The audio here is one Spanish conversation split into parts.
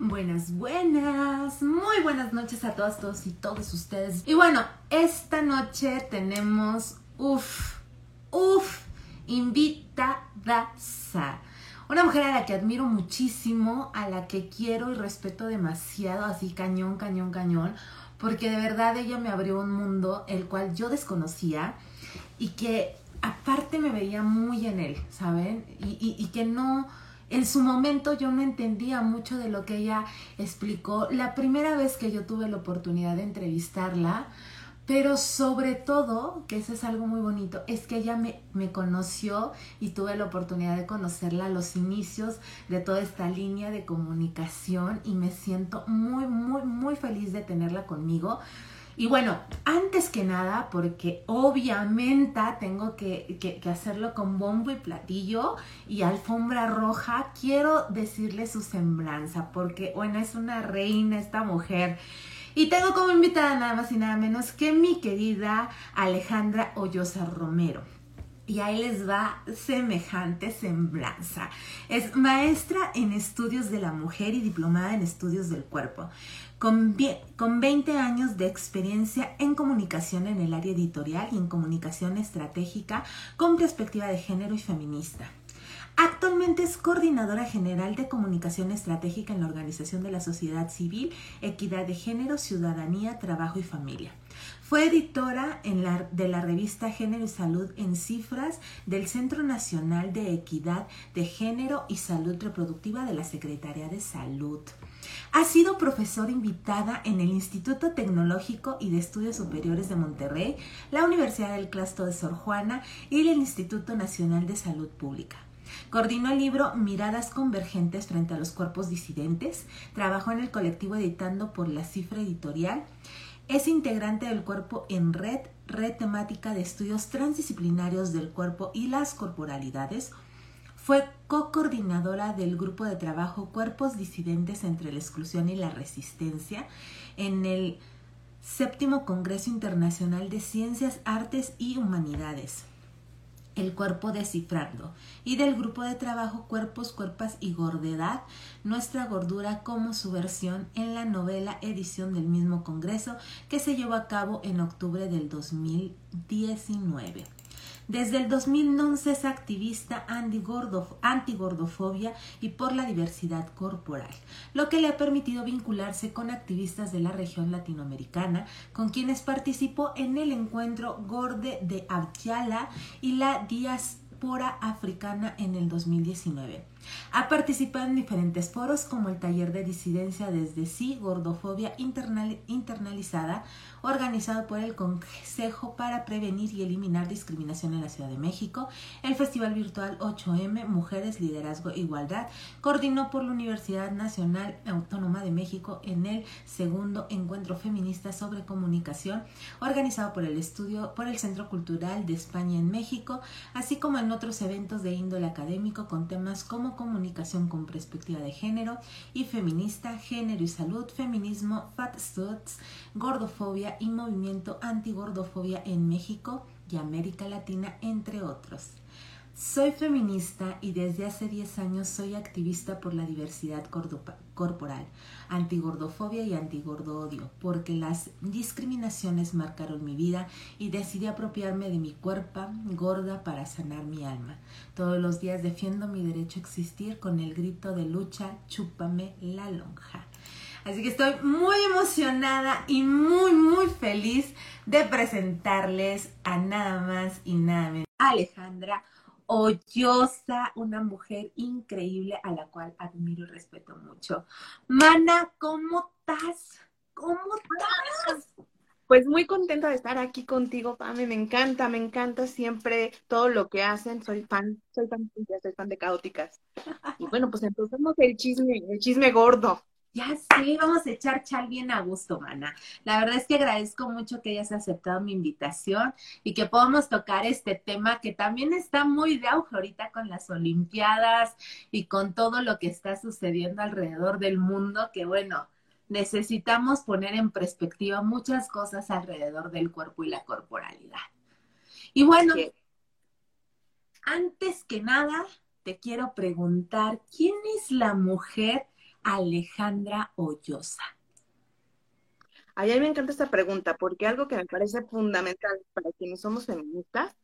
Buenas, buenas, muy buenas noches a todas, todos y todos ustedes. Y bueno, esta noche tenemos, uff, uff, invitada. Una mujer a la que admiro muchísimo, a la que quiero y respeto demasiado, así cañón, cañón, cañón, porque de verdad ella me abrió un mundo el cual yo desconocía y que aparte me veía muy en él, ¿saben? Y, y que no en su momento yo no entendía mucho de lo que ella explicó. La primera vez que yo tuve la oportunidad de entrevistarla, pero sobre todo, que eso es algo muy bonito, es que ella me, me, conoció y tuve la oportunidad de conocerla a los inicios de toda esta línea de comunicación y me siento muy, muy, muy feliz de tenerla conmigo y bueno, antes que nada, porque obviamente tengo que, hacerlo con bombo y platillo y alfombra roja, quiero decirle su semblanza, porque bueno, es una reina esta mujer. Y tengo como invitada nada más y nada menos que mi querida Alejandra Hoyosa Romero. Y ahí les va semejante semblanza. Es maestra en estudios de la mujer y diplomada en estudios del cuerpo con, 20 años de experiencia en comunicación en el área editorial y en comunicación estratégica con perspectiva de género y feminista. Actualmente es coordinadora general de comunicación estratégica en la Organización de la Sociedad Civil, Equidad de Género, Ciudadanía, Trabajo y Familia. Fue editora de la revista Género y Salud en Cifras del Centro Nacional de Equidad de Género y Salud Reproductiva de la Secretaría de Salud. Ha sido profesora invitada en el Instituto Tecnológico y de Estudios Superiores de Monterrey, la Universidad del Claustro de Sor Juana y el Instituto Nacional de Salud Pública. Coordinó el libro Miradas Convergentes frente a los cuerpos disidentes, trabajó en el colectivo editando por la cifra editorial, es integrante del cuerpo en red, red temática de estudios transdisciplinarios del cuerpo y las corporalidades, fue co-coordinadora del grupo de trabajo Cuerpos Disidentes entre la Exclusión y la Resistencia en el séptimo Congreso Internacional de Ciencias, Artes y Humanidades, el cuerpo descifrando, y del grupo de trabajo Cuerpos, Cuerpas y Gordedad, nuestra gordura como su versión en la novela edición del mismo Congreso que se llevó a cabo en octubre del 2019. Desde el 2011 es activista anti-gordofobia y por la diversidad corporal, lo que le ha permitido vincularse con activistas de la región latinoamericana, con quienes participó en el encuentro Gorde de Abjala y la diáspora africana en el 2019. Ha participado en diferentes foros como el taller de disidencia desde sí, gordofobia internalizada, organizado por el Consejo para Prevenir y Eliminar Discriminación en la Ciudad de México, el Festival Virtual 8M Mujeres, Liderazgo e Igualdad, coordinó por la Universidad Nacional Autónoma de México en el segundo encuentro feminista sobre comunicación, organizado por el estudio, por el Centro Cultural de España en México, así como en otros eventos de índole académico con temas como comunicación con perspectiva de género y feminista, género y salud, feminismo, fat studs, gordofobia y movimiento antigordofobia en México y América Latina, entre otros. Soy feminista y desde hace 10 años soy activista por la diversidad corporal, antigordofobia y antigordo-odio, porque las discriminaciones marcaron mi vida y decidí apropiarme de mi cuerpo gorda para sanar mi alma. Todos los días defiendo mi derecho a existir con el grito de lucha, chúpame la lonja. Así que estoy muy emocionada y muy, muy feliz de presentarles a nada más y nada menos Alejandra Hoyosa, una mujer increíble a la cual admiro y respeto mucho. Mana, ¿cómo estás? ¿Cómo estás? Pues muy contenta de estar aquí contigo, Pame. Me encanta, me encanta siempre todo lo que hacen. Soy fan, soy fan, soy fan de caóticas. Y bueno, pues empezamos el chisme, el chisme gordo. Ya sí, vamos a echar chal bien a gusto, mana. La verdad es que agradezco mucho que hayas aceptado mi invitación y que podamos tocar este tema que también está muy de auge ahorita con las Olimpiadas y con todo lo que está sucediendo alrededor del mundo, que bueno, necesitamos poner en perspectiva muchas cosas alrededor del cuerpo y la corporalidad. Y bueno, antes que nada, te quiero preguntar, ¿quién es la mujer Alejandra Hoyosa? A me encanta esta pregunta porque algo que me parece fundamental para quienes somos feministas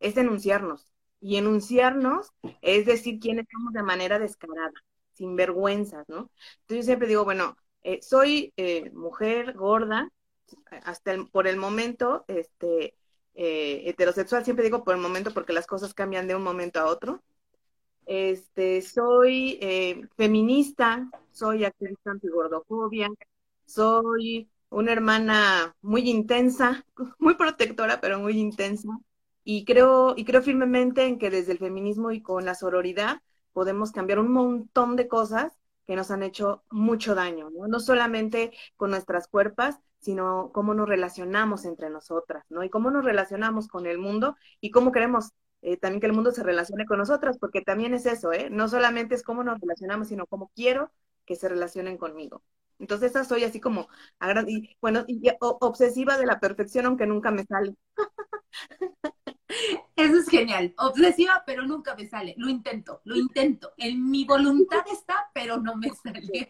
es denunciarnos. Y enunciarnos es decir quiénes somos de manera descarada, sin vergüenzas, ¿no? Entonces yo siempre digo, bueno, eh, soy eh, mujer gorda, hasta por el momento, este, eh, heterosexual, siempre digo por el momento porque las cosas cambian de un momento a otro. Este, soy feminista, soy activista antigordofobia, soy una hermana muy intensa, muy protectora, pero muy intensa. Y creo, y creo firmemente en que desde el feminismo y con la sororidad podemos cambiar un montón de cosas que nos han hecho mucho daño, ¿no? No solamente con nuestras cuerpos, sino cómo nos relacionamos entre nosotras, ¿no? Y cómo nos relacionamos con el mundo y cómo queremos eh, también que el mundo se relacione con nosotras, porque también es eso, ¿eh? No solamente es cómo nos relacionamos, sino cómo quiero que se relacionen conmigo. Entonces, esa soy así como, y, bueno, y, obsesiva de la perfección, aunque nunca me sale. Eso es genial. Obsesiva, pero nunca me sale. Lo intento, lo intento. En mi voluntad está, pero no me sale.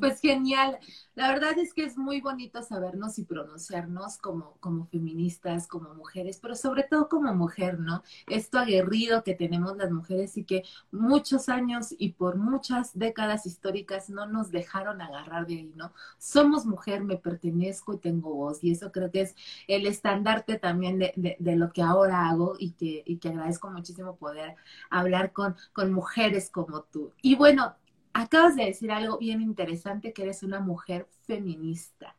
Pues genial. La verdad es que es muy bonito sabernos y pronunciarnos como, como feministas, como mujeres, pero sobre todo como mujer, ¿no? Esto aguerrido que tenemos las mujeres y que muchos años y por muchas décadas históricas no nos dejaron agarrar de ahí, ¿no? Somos mujer, me pertenezco y tengo voz. Y eso creo que es el estandarte también de, de, lo que ahora hago y que, y que agradezco muchísimo poder hablar con, con mujeres como tú. Y bueno, acabas de decir algo bien interesante, que eres una mujer feminista.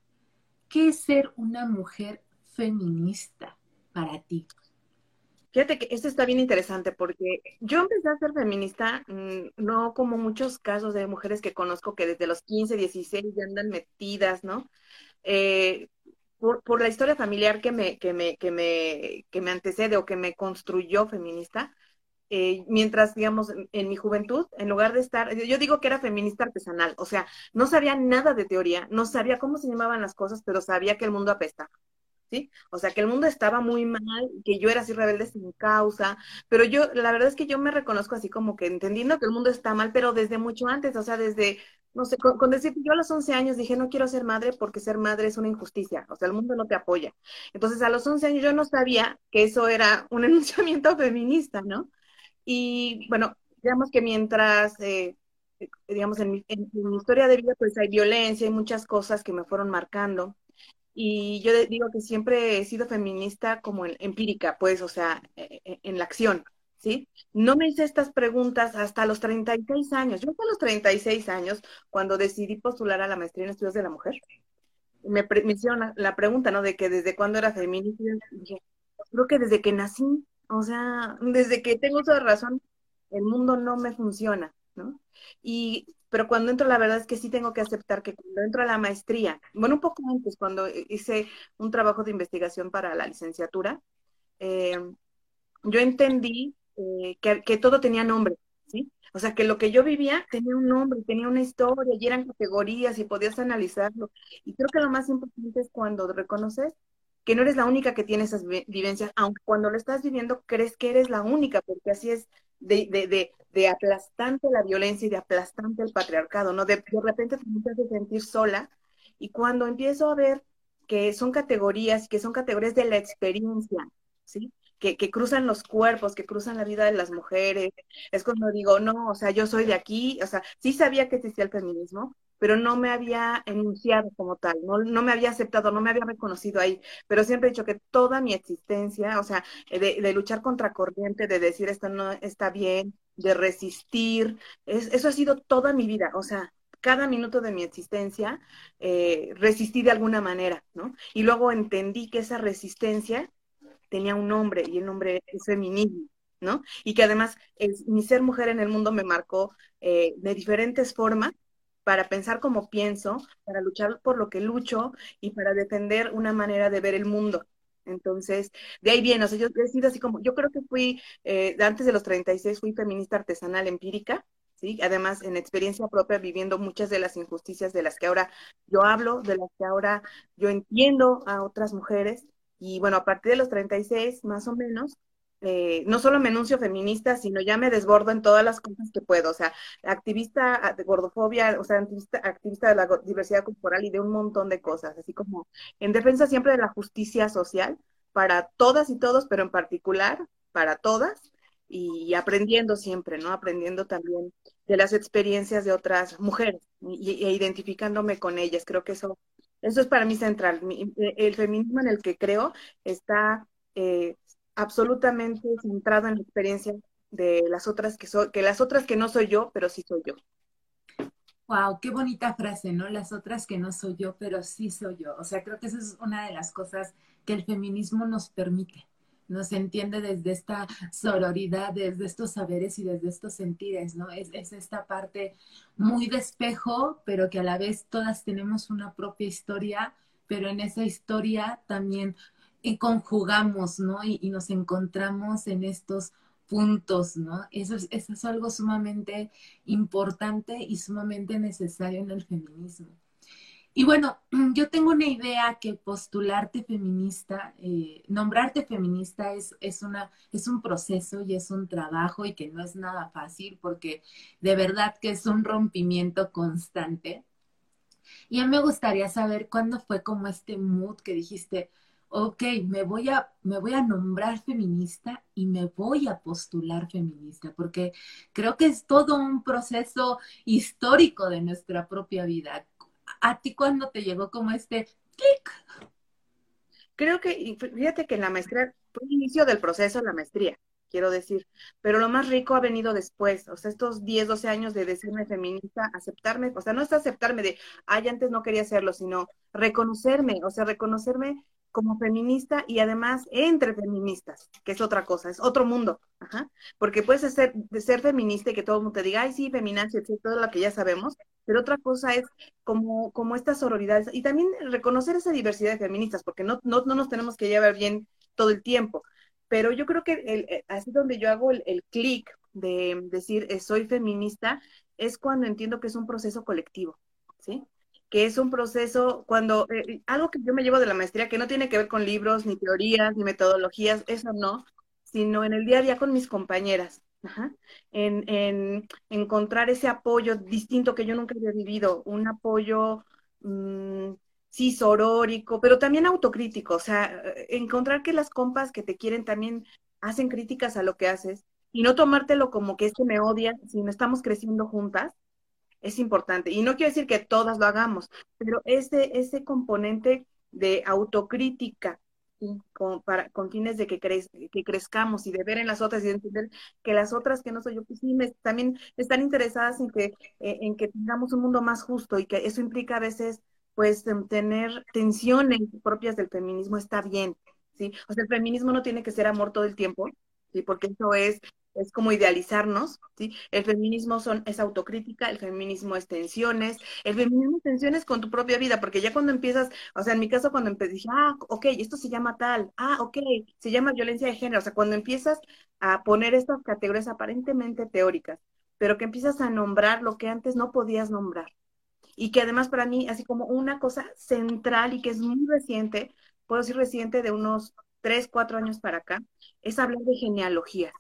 ¿Qué es ser una mujer feminista para ti? Fíjate que esto está bien interesante porque yo empecé a ser feminista, mm, no como muchos casos de mujeres que conozco que desde los 15, 16 ya andan metidas, ¿no? Eh, por, por, la historia familiar que me, que, me, que, me, que me antecede o que me construyó feminista, eh, mientras, digamos, en, mi juventud, en lugar de estar, yo digo que era feminista artesanal, o sea, no sabía nada de teoría, no sabía cómo se llamaban las cosas, pero sabía que el mundo apestaba. ¿Sí? O sea, que el mundo estaba muy mal, que yo era así rebelde sin causa, pero yo, la verdad es que yo me reconozco así como que entendiendo que el mundo está mal, pero desde mucho antes, o sea, desde, no sé, con, decir, yo a los 11 años dije, no quiero ser madre porque ser madre es una injusticia, o sea, el mundo no te apoya. Entonces, a los 11 años yo no sabía que eso era un enunciamiento feminista, ¿no? Y bueno, digamos que mientras, eh, digamos, en mi, historia de vida, pues hay violencia, y muchas cosas que me fueron marcando. Y yo digo que siempre he sido feminista como empírica, pues, o sea, e, e, en la acción, ¿sí? No me hice estas preguntas hasta los 36 años. Yo hasta los 36 años, cuando decidí postular a la maestría en estudios de la mujer, me, me hicieron la, pregunta, ¿no? De que desde cuándo era feminista. Y dije, creo que desde que nací, o sea, desde que tengo esa razón, el mundo no me funciona, ¿no? Y, pero cuando entro, la verdad es que sí tengo que aceptar que cuando entro a la maestría, bueno, un poco antes, cuando hice un trabajo de investigación para la licenciatura, eh, yo entendí eh, que, que, todo tenía nombre, ¿sí? O sea, que lo que yo vivía tenía un nombre, tenía una historia, y eran categorías y podías analizarlo. Y creo que lo más importante es cuando reconoces que no eres la única que tiene esas vivencias, aunque cuando lo estás viviendo crees que eres la única, porque así es de, de, de, aplastante la violencia y de aplastante el patriarcado, ¿no? De, de repente te hace sentir sola y cuando empiezo a ver que son categorías, que son categorías de la experiencia, ¿sí? Que, que, cruzan los cuerpos, que cruzan la vida de las mujeres. Es cuando digo, no, o sea, yo soy de aquí, o sea, sí sabía que existía el feminismo, pero no me había enunciado como tal, no, no me había aceptado, no me había reconocido ahí, pero siempre he dicho que toda mi existencia, o sea, de, de luchar contra corriente, de decir esto no está bien, de resistir, es, eso ha sido toda mi vida, o sea, cada minuto de mi existencia eh, resistí de alguna manera, ¿no? Y luego entendí que esa resistencia tenía un nombre y el nombre es feminismo. ¿no? Y que además mi ser mujer en el mundo me marcó eh, de diferentes formas para pensar como pienso, para luchar por lo que lucho y para defender una manera de ver el mundo. Entonces, de ahí viene, o sea, yo he sido así como, yo creo que fui, eh, antes de los 36 fui feminista artesanal empírica, ¿sí? Además, en experiencia propia, viviendo muchas de las injusticias de las que ahora yo hablo, de las que ahora yo entiendo a otras mujeres. Y bueno, a partir de los 36, más o menos, eh, no solo me enuncio feminista, sino ya me desbordo en todas las cosas que puedo. O sea, activista ah, de gordofobia, o sea, activista, activista de la diversidad corporal y de un montón de cosas, así como en defensa siempre de la justicia social para todas y todos, pero en particular para todas y aprendiendo siempre, ¿no? Aprendiendo también de las experiencias de otras mujeres y, e identificándome con ellas. Creo que eso, eso es para mí central. el feminismo en el que creo está eh, absolutamente centrado en la experiencia de las otras que son, que las otras que no soy yo, pero sí soy yo. Wow, qué bonita frase, ¿no? Las otras que no soy yo, pero sí soy yo. O sea, creo que esa es una de las cosas que el feminismo nos permite. Nos entiende desde esta sororidad, desde estos saberes y desde estos sentires, ¿no? Es, es esta parte muy de espejo, pero que a la vez todas tenemos una propia historia, pero en esa historia también y conjugamos, ¿no? Y, nos encontramos en estos puntos, ¿no? Eso es, algo sumamente importante y sumamente necesario en el feminismo. Y bueno, yo tengo una idea que postularte feminista, eh, nombrarte feminista es, es, una, es un proceso y es un trabajo y que no es nada fácil porque de verdad que es un rompimiento constante. Y a mí me gustaría saber cuándo fue como este mood que dijiste, ok, me voy a, me voy a nombrar feminista y me voy a postular feminista, porque creo que es todo un proceso histórico de nuestra propia vida. ¿A ti cuándo te llegó como este clic? Creo que, fíjate que en la maestría, fue el inicio del proceso de la maestría, quiero decir, pero lo más rico ha venido después, o sea, estos 10, 12 años de decirme feminista, aceptarme, o sea, no es aceptarme de, ay, antes no quería hacerlo, sino reconocerme, o sea, reconocerme como feminista y además entre feministas, que es otra cosa, es otro mundo, Ajá. porque puedes ser, ser feminista y que todo el mundo te diga, ay, sí, feminacia, todo lo que ya sabemos, pero otra cosa es como, como estas sororidades y también reconocer esa diversidad de feministas, porque no, no, no nos tenemos que llevar bien todo el tiempo, pero yo creo que el, eh, así donde yo hago el, el clic de decir eh, soy feminista es cuando entiendo que es un proceso colectivo, ¿sí? Que es un proceso cuando eh, algo que yo me llevo de la maestría que no tiene que ver con libros, ni teorías, ni metodologías, eso no, sino en el día a día con mis compañeras, En, en, encontrar ese apoyo distinto que yo nunca había vivido, un apoyo, mm, sí, sorórico, pero también autocrítico, o sea, encontrar que las compas que te quieren también hacen críticas a lo que haces y no tomártelo como que es que me odian, sino estamos creciendo juntas es importante. Y no quiero decir que todas lo hagamos, pero ese, ese componente de autocrítica con, para, con fines de que, que crezcamos y de ver en las otras y de entender que las otras que no soy yo, pues sí, también están interesadas en que, eh, en que tengamos un mundo más justo y que eso implica a veces pues tener tensiones propias del feminismo está bien, ¿sí? O sea, el feminismo no tiene que ser amor todo el tiempo, ¿sí? Porque eso es es como idealizarnos, ¿sí? El feminismo son, es autocrítica, el feminismo es tensiones, el feminismo es tensiones con tu propia vida, porque ya cuando empiezas, o sea, en mi caso cuando empecé, dije, ah, ok, esto se llama tal, ah, ok, se llama violencia de género, o sea, cuando empiezas a poner estas categorías aparentemente teóricas, pero que empiezas a nombrar lo que antes no podías nombrar. Y que además para mí, así como una cosa central y que es muy reciente, puedo decir reciente de unos tres, cuatro años para acá, es hablar de genealogías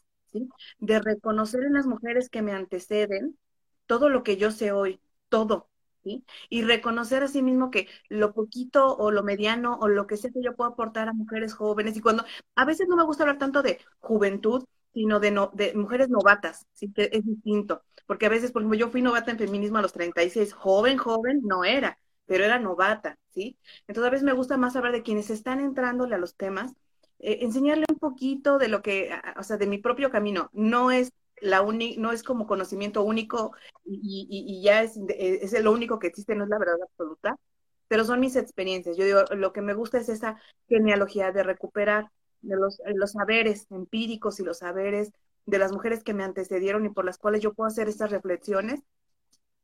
de reconocer en las mujeres que me anteceden todo lo que yo sé hoy, todo, ¿sí? Y reconocer a sí mismo que lo poquito o lo mediano o lo que sea que yo puedo aportar a mujeres jóvenes y cuando a veces no me gusta hablar tanto de juventud, sino de, no, de mujeres novatas, ¿sí? Que es distinto, porque a veces, por ejemplo, yo fui novata en feminismo a los 36, joven, joven no era, pero era novata, ¿sí? Entonces a veces me gusta más hablar de quienes están entrándole a los temas eh, enseñarle un poquito de lo que, o sea, de mi propio camino. No es la no es como conocimiento único y, ya es, eh, es lo único que existe, no es la verdad absoluta, pero son mis experiencias. Yo digo, lo que me gusta es esa genealogía de recuperar los, los saberes empíricos y los saberes de las mujeres que me antecedieron y por las cuales yo puedo hacer estas reflexiones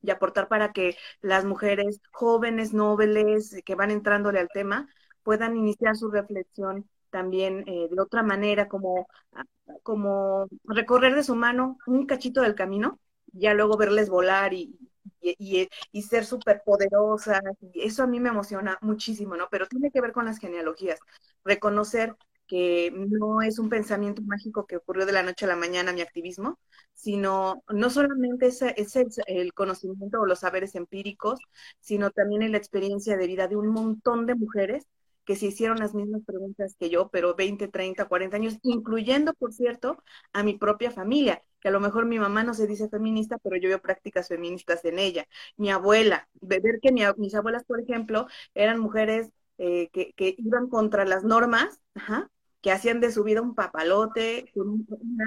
y aportar para que las mujeres jóvenes, nobles, que van entrándole al tema, puedan iniciar su reflexión también eh, de otra manera, como, ah, como recorrer de su mano un cachito del camino, ya luego verles volar y, y, y ser súper poderosas. Eso a mí me emociona muchísimo, ¿no? Pero tiene que ver con las genealogías, reconocer que no es un pensamiento mágico que ocurrió de la noche a la mañana mi activismo, sino no solamente ese, es el conocimiento o los saberes empíricos, sino también la experiencia de vida de un montón de mujeres que se hicieron las mismas preguntas que yo, pero 20, 30, 40 años, incluyendo, por cierto, a mi propia familia, que a lo mejor mi mamá no se dice feminista, pero yo veo prácticas feministas en ella. Mi abuela, ver que mis abuelas, por ejemplo, eran mujeres eh, que, iban contra las normas, que hacían de su vida un papalote.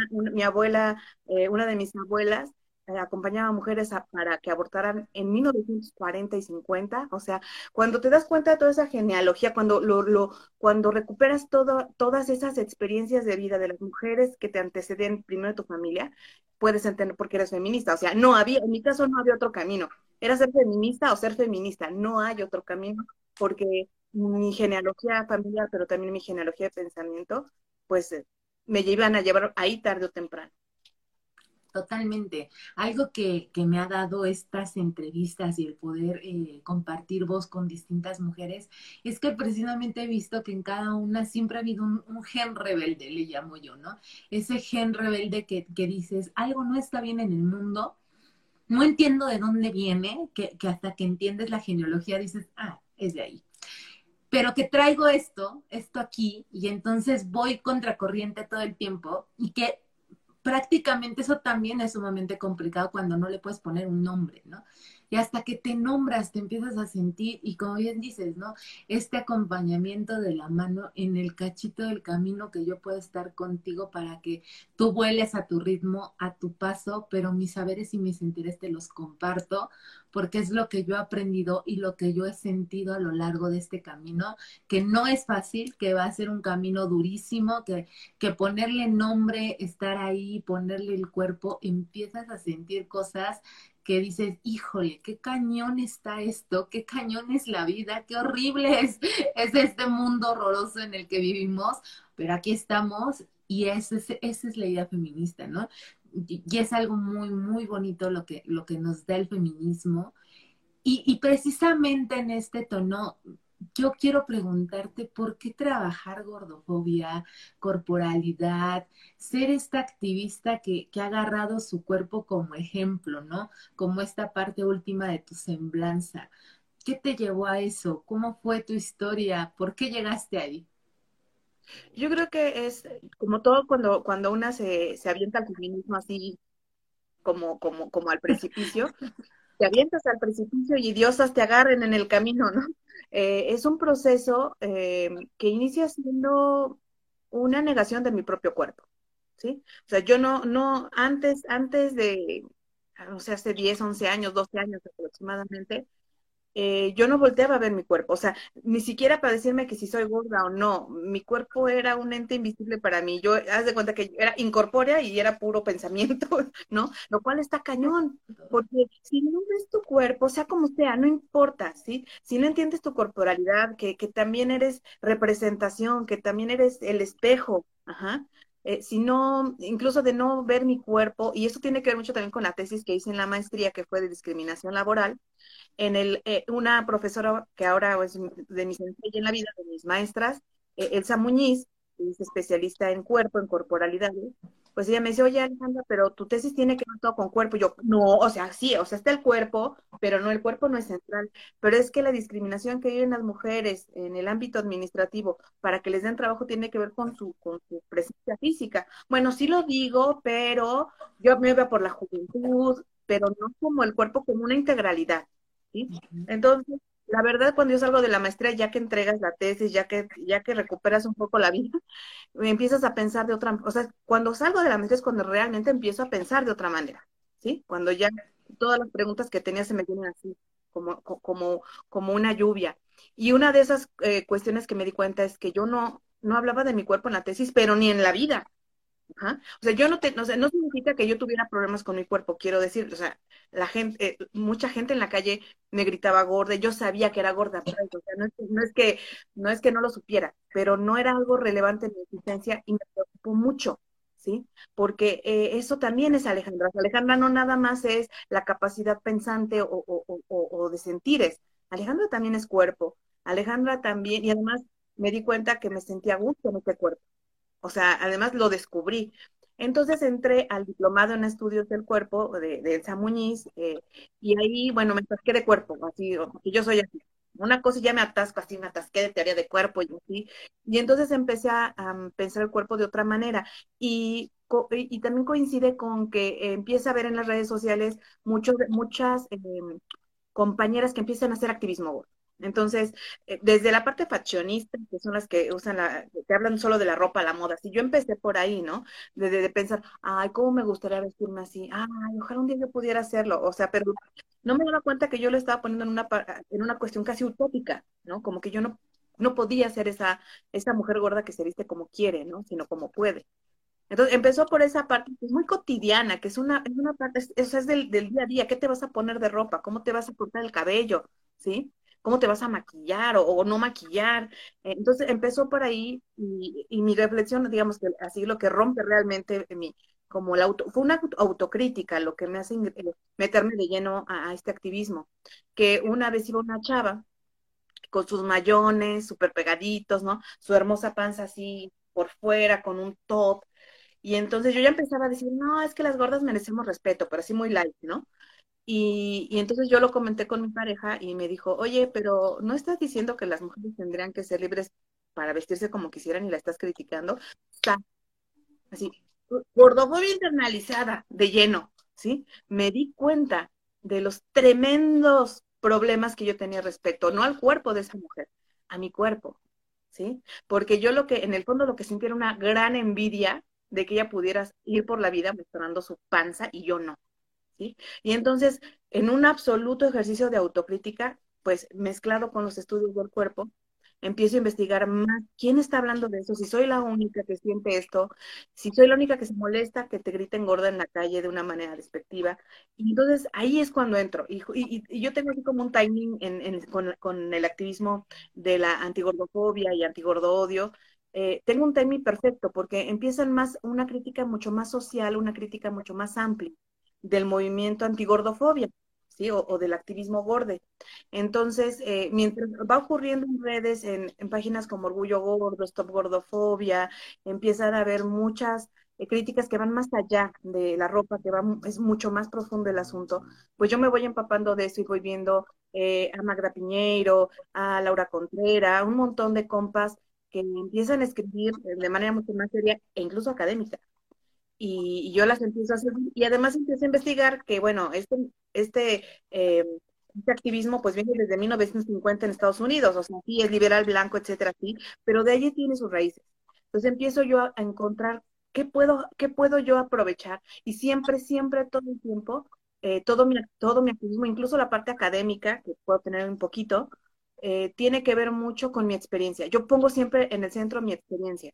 mi abuela, eh, una de mis abuelas, acompañaba a mujeres para que abortaran en 1940 y 50. O sea, cuando te das cuenta de toda esa genealogía, cuando, lo, lo, cuando recuperas todo, todas esas experiencias de vida de las mujeres que te anteceden primero de tu familia, puedes entender por qué eres feminista. O sea, no había, en mi caso no había otro camino. Era ser feminista o ser feminista. No hay otro camino porque mi genealogía familiar, pero también mi genealogía de pensamiento, pues eh, me llevan a llevar ahí tarde o temprano. Totalmente. Algo que, que, me ha dado estas entrevistas y el poder eh, compartir voz con distintas mujeres es que precisamente he visto que en cada una siempre ha habido un, gen rebelde, le llamo yo, ¿no? Ese gen rebelde que, que, dices, algo no está bien en el mundo, no entiendo de dónde viene, que, que hasta que entiendes la genealogía dices, ah, es de ahí pero que traigo esto, esto aquí, y entonces voy contracorriente todo el tiempo, y que prácticamente eso también es sumamente complicado cuando no le puedes poner un nombre, ¿no? Y hasta que te nombras, te empiezas a sentir, y como bien dices, ¿no? Este acompañamiento de la mano en el cachito del camino que yo puedo estar contigo para que tú vueles a tu ritmo, a tu paso, pero mis saberes y mis sentires te los comparto, porque es lo que yo he aprendido y lo que yo he sentido a lo largo de este camino, que no es fácil, que va a ser un camino durísimo, que, que ponerle nombre, estar ahí, ponerle el cuerpo, empiezas a sentir cosas que dices, híjole, qué cañón está esto, qué cañón es la vida, qué horrible es, es este mundo horroroso en el que vivimos, pero aquí estamos y esa es, esa es la idea feminista, ¿no? Y, es algo muy, muy bonito lo que, lo que nos da el feminismo. Y, y precisamente en este tono yo quiero preguntarte por qué trabajar gordofobia, corporalidad, ser esta activista que, que, ha agarrado su cuerpo como ejemplo, ¿no? Como esta parte última de tu semblanza. ¿Qué te llevó a eso? ¿Cómo fue tu historia? ¿Por qué llegaste ahí? Yo creo que es como todo cuando, cuando una se, se avienta al feminismo así como, como, como al precipicio, te avientas al precipicio y diosas te agarren en el camino, ¿no? Eh, es un proceso eh, que inicia siendo una negación de mi propio cuerpo, ¿sí? O sea, yo no, no, antes, antes de, no sé, hace 10, 11 años, 12 años aproximadamente, eh, yo no volteaba a ver mi cuerpo, o sea, ni siquiera para decirme que si soy gorda o no, mi cuerpo era un ente invisible para mí, yo, haz de cuenta que era incorpórea y era puro pensamiento, ¿no? Lo cual está cañón, porque si no ves tu cuerpo, sea como sea, no importa, ¿sí? Si no entiendes tu corporalidad, que, que también eres representación, que también eres el espejo, ajá, eh, sino incluso de no ver mi cuerpo, y eso tiene que ver mucho también con la tesis que hice en la maestría, que fue de discriminación laboral, en el, eh, una profesora que ahora es de mi sensei en la vida, de mis maestras, eh, Elsa Muñiz, es especialista en cuerpo, en corporalidades, pues ella me dice, oye Alejandra, pero tu tesis tiene que ver todo con cuerpo. yo, no, o sea, sí, o sea, está el cuerpo, pero no, el cuerpo no es central. Pero es que la discriminación que viven las mujeres en el ámbito administrativo para que les den trabajo tiene que ver con su, con su presencia física. Bueno, sí lo digo, pero yo me veo por la juventud, pero no como el cuerpo como una integralidad. ¿sí? Entonces, la verdad, cuando yo salgo de la maestría, ya que entregas la tesis, ya que, ya que recuperas un poco la vida, me empiezas a pensar de otra, o sea, cuando salgo de la maestría es cuando realmente empiezo a pensar de otra manera, ¿sí? Cuando ya todas las preguntas que tenía se me vienen así, como, como, como una lluvia. Y una de esas eh, cuestiones que me di cuenta es que yo no, no hablaba de mi cuerpo en la tesis, pero ni en la vida. O sea, yo no te, no, significa que yo tuviera problemas con mi cuerpo, quiero decir, o sea, la gente, eh, mucha gente en la calle me gritaba gorda, yo sabía que era gorda, o sea, no es, no es, que, no es que no lo supiera, pero no era algo relevante en mi existencia y me preocupó mucho, ¿sí? Porque eh, eso también es Alejandra. Alejandra no nada más es la capacidad pensante o de sentires. Alejandra también es cuerpo. Alejandra también, y además me di cuenta que me sentía a gusto en este cuerpo. O sea, además lo descubrí. Entonces entré al diplomado en estudios del cuerpo de, de Elsa Muñiz eh, y ahí, bueno, me atasqué de cuerpo, así, porque yo soy así. Una cosa y ya me atasco, así me atasqué de teoría de cuerpo y así. Y entonces empecé a, pensar el cuerpo de otra manera. Y, y, también coincide con que empieza a ver en las redes sociales muchos, muchas em, compañeras que empiezan a hacer activismo entonces, eh, desde la parte faccionista, que son las que usan la, que hablan solo de la ropa, la moda, si yo empecé por ahí, ¿no? De, pensar, ay, ¿cómo me gustaría vestirme así? Ay, ojalá un día yo pudiera hacerlo. O sea, pero no me daba cuenta que yo lo estaba poniendo en una, en una cuestión casi utópica, ¿no? Como que yo no, no podía ser esa, esa mujer gorda que se viste como quiere, ¿no? Sino como puede. Entonces empezó por esa parte que es muy cotidiana, que es una, es una parte, eso es del, del, día a día, ¿qué te vas a poner de ropa? ¿Cómo te vas a cortar el cabello? ¿Sí? Cómo te vas a maquillar o, no maquillar. Entonces empezó por ahí y, mi reflexión, digamos que así lo que rompe realmente mi, como la auto, fue una autocrítica lo que me hace eh, meterme de lleno a, este activismo, que una vez iba una chava con sus mayones súper pegaditos, ¿no? Su hermosa panza así por fuera, con un top. Y entonces yo ya empezaba a decir, no, es que las gordas merecemos respeto, pero así muy light, ¿no? Y, entonces yo lo comenté con mi pareja y me dijo, oye, pero ¿no estás diciendo que las mujeres tendrían que ser libres para vestirse como quisieran y la estás criticando? Está así, gordofobia internalizada, de lleno, ¿sí? Me di cuenta de los tremendos problemas que yo tenía respecto, no al cuerpo de esa mujer, a mi cuerpo, ¿sí? Porque yo lo que, en el fondo lo que sentía era una gran envidia de que ella pudiera ir por la vida mostrando su panza y yo no. Y entonces, en un absoluto ejercicio de autocrítica, pues mezclado con los estudios del cuerpo, empiezo a investigar más quién está hablando de eso, si soy la única que siente esto, si soy la única que se molesta que te griten gorda en la calle de una manera despectiva. Y entonces ahí es cuando entro. Y, yo tengo así como un timing con, el activismo de la antigordofobia y antigordo Eh, tengo un timing perfecto porque empiezan más una crítica mucho más social, una crítica mucho más amplia del movimiento antigordofobia, ¿sí? O, del activismo gorde. Entonces, eh, mientras va ocurriendo en redes, en, páginas como Orgullo Gordo, Stop Gordofobia, empiezan a haber muchas eh, críticas que van más allá de la ropa, que va, es mucho más profundo el asunto, pues yo me voy empapando de eso y voy viendo eh, a Magda Piñeiro, a Laura Contreras, un montón de compas que empiezan a escribir de manera mucho más seria e incluso académica y, yo las empiezo a hacer y además empiezo a investigar que, bueno, este, este, eh, este activismo pues viene desde 1950 en Estados Unidos, o sea, sí es liberal, blanco, etcétera, sí, pero de allí tiene sus raíces. Entonces empiezo yo a, encontrar qué puedo, qué puedo yo aprovechar y siempre, siempre, todo el tiempo, eh, todo, mi, todo mi activismo, incluso la parte académica, que puedo tener un poquito, eh, tiene que ver mucho con mi experiencia. Yo pongo siempre en el centro mi experiencia.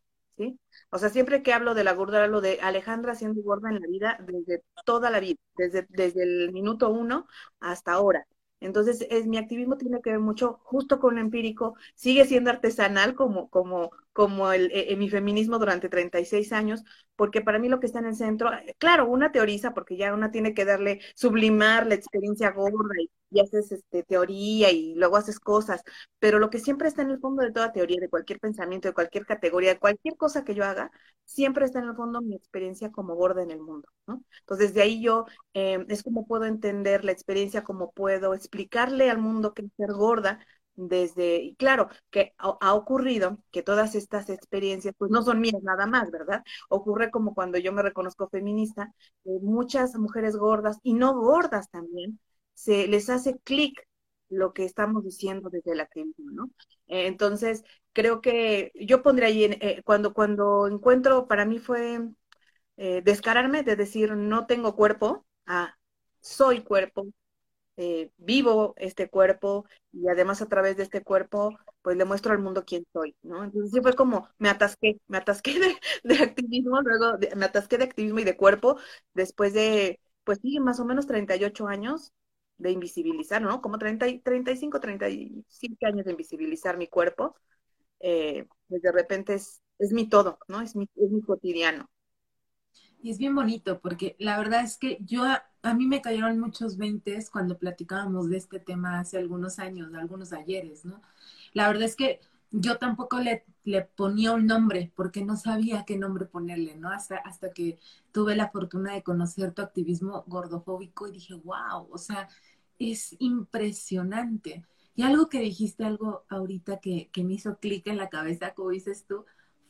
O sea, siempre que hablo de la gordura, hablo de Alejandra siendo gorda en la vida desde toda la vida, desde, desde el minuto uno hasta ahora. Entonces, es, mi activismo tiene que ver mucho justo con lo empírico, sigue siendo artesanal como, como, como el, eh, mi feminismo durante 36 años, porque para mí lo que está en el centro, claro, una teoriza, porque ya una tiene que darle, sublimar la experiencia gorda y, y haces este, teoría y luego haces cosas, pero lo que siempre está en el fondo de toda teoría, de cualquier pensamiento, de cualquier categoría, de cualquier cosa que yo haga, siempre está en el fondo mi experiencia como gorda en el mundo, ¿no? Entonces, de ahí yo, eh, es como puedo entender la experiencia, como puedo explicarle al mundo que es ser gorda, desde, y claro, que ha, ocurrido que todas estas experiencias, pues no son mías nada más, ¿verdad? Ocurre como cuando yo me reconozco feminista, muchas mujeres gordas y no gordas también, se les hace clic lo que estamos diciendo desde el activismo, ¿no? Eh, entonces, creo que yo pondría ahí, eh, cuando, cuando encuentro, para mí fue eh, descararme de decir, no tengo cuerpo, a soy cuerpo, vivo este cuerpo y además a través de este cuerpo, pues le muestro al mundo quién soy, ¿no? Entonces sí fue como, me atasqué, me atasqué de, activismo, luego me atasqué de activismo y de cuerpo, después de, pues sí, más o menos 38 años de invisibilizar, ¿no? Como 30, 35, 37 años de invisibilizar mi cuerpo, eh, pues de repente es, es mi todo, ¿no? Es mi, es mi cotidiano. Y es bien bonito porque la verdad es que yo, a, mí me cayeron muchos veintes cuando platicábamos de este tema hace algunos años, algunos ayeres, ¿no? La verdad es que yo tampoco le, le, ponía un nombre porque no sabía qué nombre ponerle, ¿no? Hasta, hasta que tuve la fortuna de conocer tu activismo gordofóbico y dije, wow, o sea, es impresionante. Y algo que dijiste, algo ahorita que, que me hizo clic en la cabeza, como dices tú,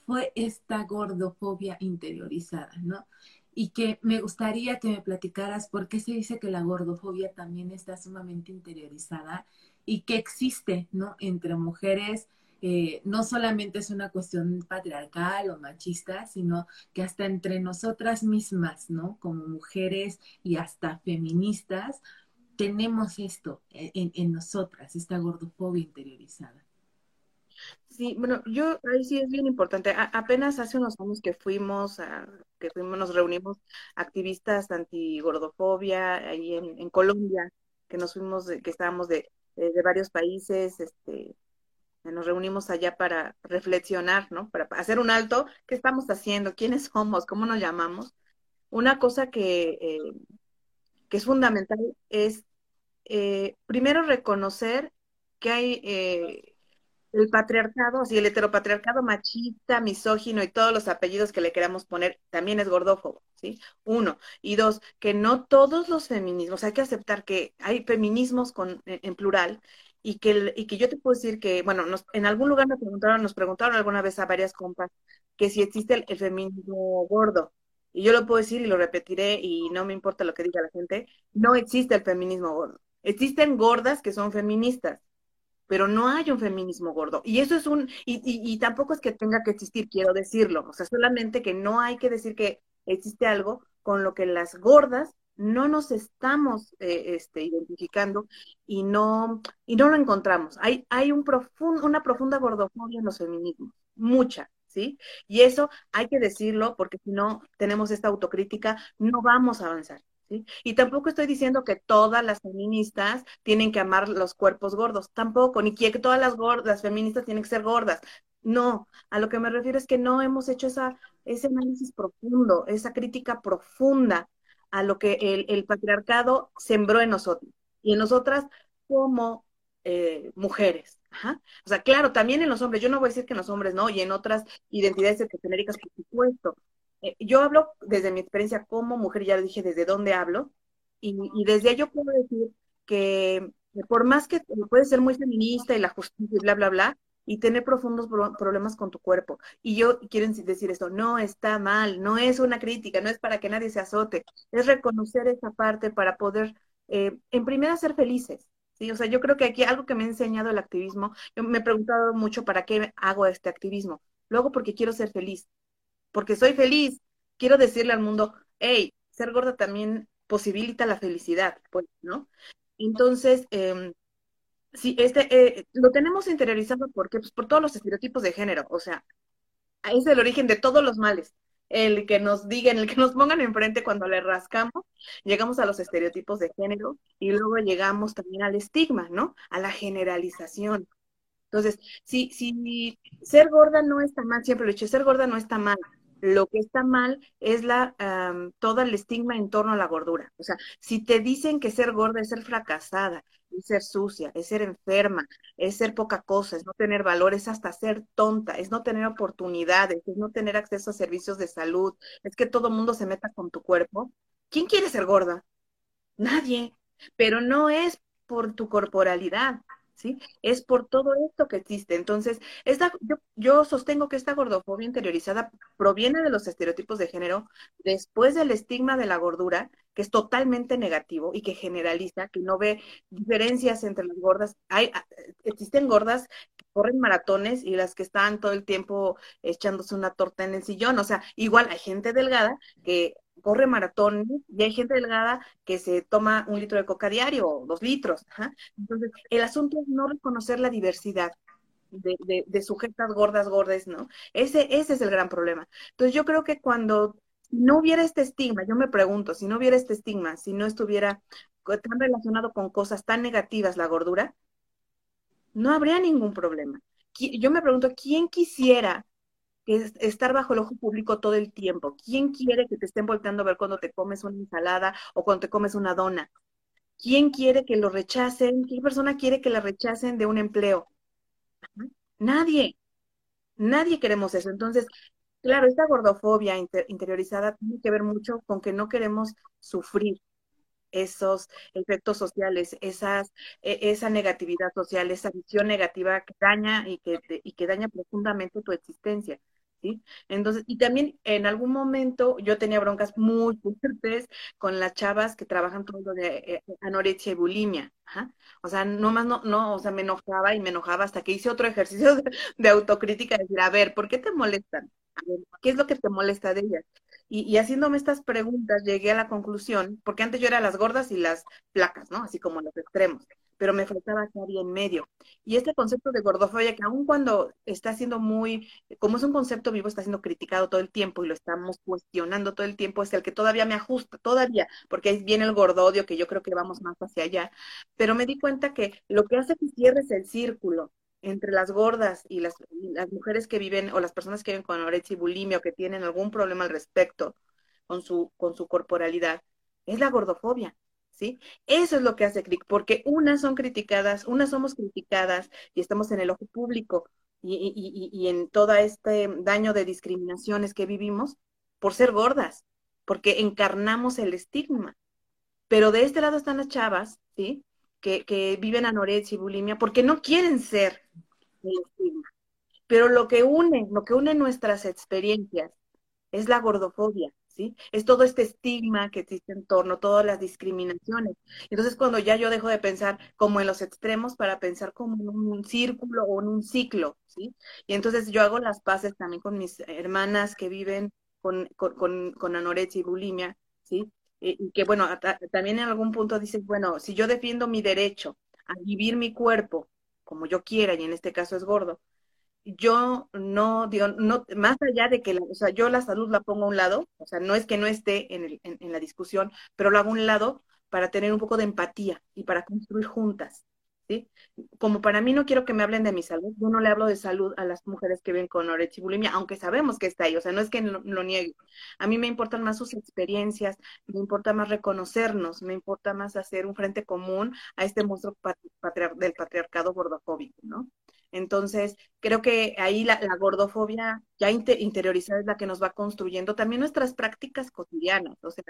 fue esta gordofobia interiorizada, ¿no? Y que me gustaría que me platicaras por qué se dice que la gordofobia también está sumamente interiorizada y que existe, ¿no? Entre mujeres, eh, no solamente es una cuestión patriarcal o machista, sino que hasta entre nosotras mismas, ¿no? Como mujeres y hasta feministas, tenemos esto en, en nosotras, esta gordofobia interiorizada. Sí, bueno, yo ahí sí es bien importante. apenas hace unos años que fuimos, a, que fuimos, nos reunimos activistas anti-gordofobia ahí en, en, Colombia, que nos fuimos, que estábamos de, de, varios países, este, nos reunimos allá para reflexionar, ¿no? Para hacer un alto, ¿qué estamos haciendo? ¿Quiénes somos? ¿Cómo nos llamamos? Una cosa que, eh, que es fundamental es eh, primero reconocer que hay eh, el patriarcado, así el heteropatriarcado machista, misógino y todos los apellidos que le queramos poner, también es gordófobo, ¿sí? Uno. Y dos, que no todos los feminismos, hay que aceptar que hay feminismos con, en plural y que, y que yo te puedo decir que, bueno, nos, en algún lugar me preguntaron, nos preguntaron alguna vez a varias compas que si existe el feminismo gordo. Y yo lo puedo decir y lo repetiré y no me importa lo que diga la gente, no existe el feminismo gordo. Existen gordas que son feministas, pero no hay un feminismo gordo. Y eso es un, y, y, tampoco es que tenga que existir, quiero decirlo, o sea, solamente que no hay que decir que existe algo con lo que las gordas no nos estamos eh, este, identificando y no, y no lo encontramos. Hay, hay un profund, una profunda gordofobia en los feminismos, mucha, ¿sí? Y eso hay que decirlo porque si no tenemos esta autocrítica, no vamos a avanzar. Y tampoco estoy diciendo que todas las feministas tienen que amar los cuerpos gordos, tampoco, ni que todas las gordas, feministas tienen que ser gordas. No, a lo que me refiero es que no hemos hecho ese análisis profundo, esa crítica profunda a lo que el, patriarcado sembró en nosotros y en nosotras como eh, mujeres. O sea, claro, también en los hombres, yo no voy a decir que en los hombres no, y en otras identidades genéricas, por supuesto, eh, yo hablo desde mi experiencia como mujer, ya le dije desde dónde hablo, y, desde ello puedo decir que por más que puedes ser muy feminista y la justicia y bla, bla, bla, y tener profundos problemas con tu cuerpo. Y yo quiero decir esto, no está mal, no es una crítica, no es para que nadie se azote, es reconocer esa parte para poder, eh, en primera, ser felices. ¿sí? O sea, yo creo que aquí algo que me ha enseñado el activismo, yo me he preguntado mucho para qué hago este activismo. Luego porque quiero ser feliz porque soy feliz. Quiero decirle al mundo, hey, ser gorda también posibilita la felicidad, pues, ¿no? Entonces, eh, sí, este, eh, lo tenemos interiorizado porque, pues, por todos los estereotipos de género, o sea, es el origen de todos los males. El que nos digan, el que nos pongan enfrente cuando le rascamos, llegamos a los estereotipos de género y luego llegamos también al estigma, ¿no? A la generalización. Entonces, si, si ser gorda no está mal, siempre lo he dicho, ser gorda no está mal, lo que está mal es la todo el estigma en torno a la gordura. O sea, si te dicen que ser gorda es ser fracasada, es ser sucia, es ser enferma, es ser poca cosa, es no tener valor, es hasta ser tonta, es no tener oportunidades, es no tener acceso a servicios de salud, es que todo mundo se meta con tu cuerpo. ¿Quién quiere ser gorda? Nadie. Pero no es por tu corporalidad, ¿sí? Es por todo esto que existe. Entonces, esta, yo, yo, sostengo que esta gordofobia interiorizada proviene de los estereotipos de género después del estigma de la gordura, que es totalmente negativo y que generaliza, que no ve diferencias entre las gordas. Hay, ah, existen gordas que corren maratones y las que están todo el tiempo echándose una torta en el sillón. O sea, igual hay gente delgada que corre maratón y hay gente delgada que se toma un litro de coca diario o dos litros. Entonces, el asunto es no reconocer la diversidad. De, de, sujetas gordas, gordas, ¿no? Ese, ese es el gran problema. Entonces yo creo que cuando no hubiera este estigma, yo me pregunto, si no hubiera este estigma, si no estuviera tan relacionado con cosas tan negativas la gordura, no habría ningún problema. Yo me pregunto, ¿quién quisiera es estar bajo el ojo público todo el tiempo. ¿Quién quiere que te estén volteando a ver cuando te comes una ensalada o cuando te comes una dona? ¿Quién quiere que lo rechacen? ¿Qué persona quiere que la rechacen de un empleo? Nadie, nadie queremos eso. Entonces, claro, esta gordofobia interiorizada tiene que ver mucho con que no queremos sufrir esos efectos sociales, e, esa negatividad social, esa visión negativa que daña y que, y que daña profundamente tu existencia. ¿Sí? Entonces, y también en algún momento yo tenía broncas muy fuertes con las chavas que trabajan todo lo de eh, anorexia y bulimia. O sea, no más no, no, o sea, me enojaba y me enojaba hasta que hice otro ejercicio de, autocrítica, de decir, a ver, ¿por qué te molestan? ¿qué es lo que te molesta de ellas? Y, haciéndome estas preguntas llegué a la conclusión, porque antes yo era las gordas y las placas, ¿no? Así como los extremos, pero me faltaba que había en medio. Y este concepto de gordofobia, que aun cuando está siendo muy, como es un concepto vivo, está siendo criticado todo el tiempo y lo estamos cuestionando todo el tiempo, es el que todavía me ajusta, todavía, porque ahí viene el gordodio, que yo creo que vamos más hacia allá. Pero me di cuenta que lo que hace que cierres el círculo entre las gordas y las, las, mujeres que viven o las personas que viven con anorexia y bulimia o que tienen algún problema al respecto con su, con su corporalidad, es la gordofobia, ¿sí? Eso es lo que hace clic, porque unas son criticadas, unas somos criticadas y estamos en el ojo público y, y, y, y en todo este daño de discriminaciones que vivimos por ser gordas, porque encarnamos el estigma. Pero de este lado están las chavas, ¿sí? Que, que viven anorexia y bulimia porque no quieren ser pero lo que une, lo que une nuestras experiencias es la gordofobia, ¿sí? Es todo este estigma que existe en torno, todas las discriminaciones. Entonces, cuando ya yo dejo de pensar como en los extremos para pensar como en un círculo o en un ciclo, ¿sí? Y entonces yo hago las paces también con mis hermanas que viven con, con, con, anorexia y bulimia, ¿sí? Y, que, bueno, también en algún punto dices, bueno, si yo defiendo mi derecho a vivir mi cuerpo como yo quiera, y en este caso es gordo, yo no, digo, no, más allá de que, o sea, yo la salud la pongo a un lado, o sea, no es que no esté en, el, en, la discusión, pero lo hago a un lado para tener un poco de empatía y para construir juntas. Como para mí no quiero que me hablen de mi salud, yo no le hablo de salud a las mujeres que ven con anorexia y bulimia, aunque sabemos que está ahí, o sea, no es que lo niegue. A mí me importan más sus experiencias, me importa más reconocernos, me importa más hacer un frente común a este monstruo del patriarcado gordofóbico, ¿no? Entonces, creo que ahí la, gordofobia ya interiorizada es la que nos va construyendo también nuestras prácticas cotidianas. O sea,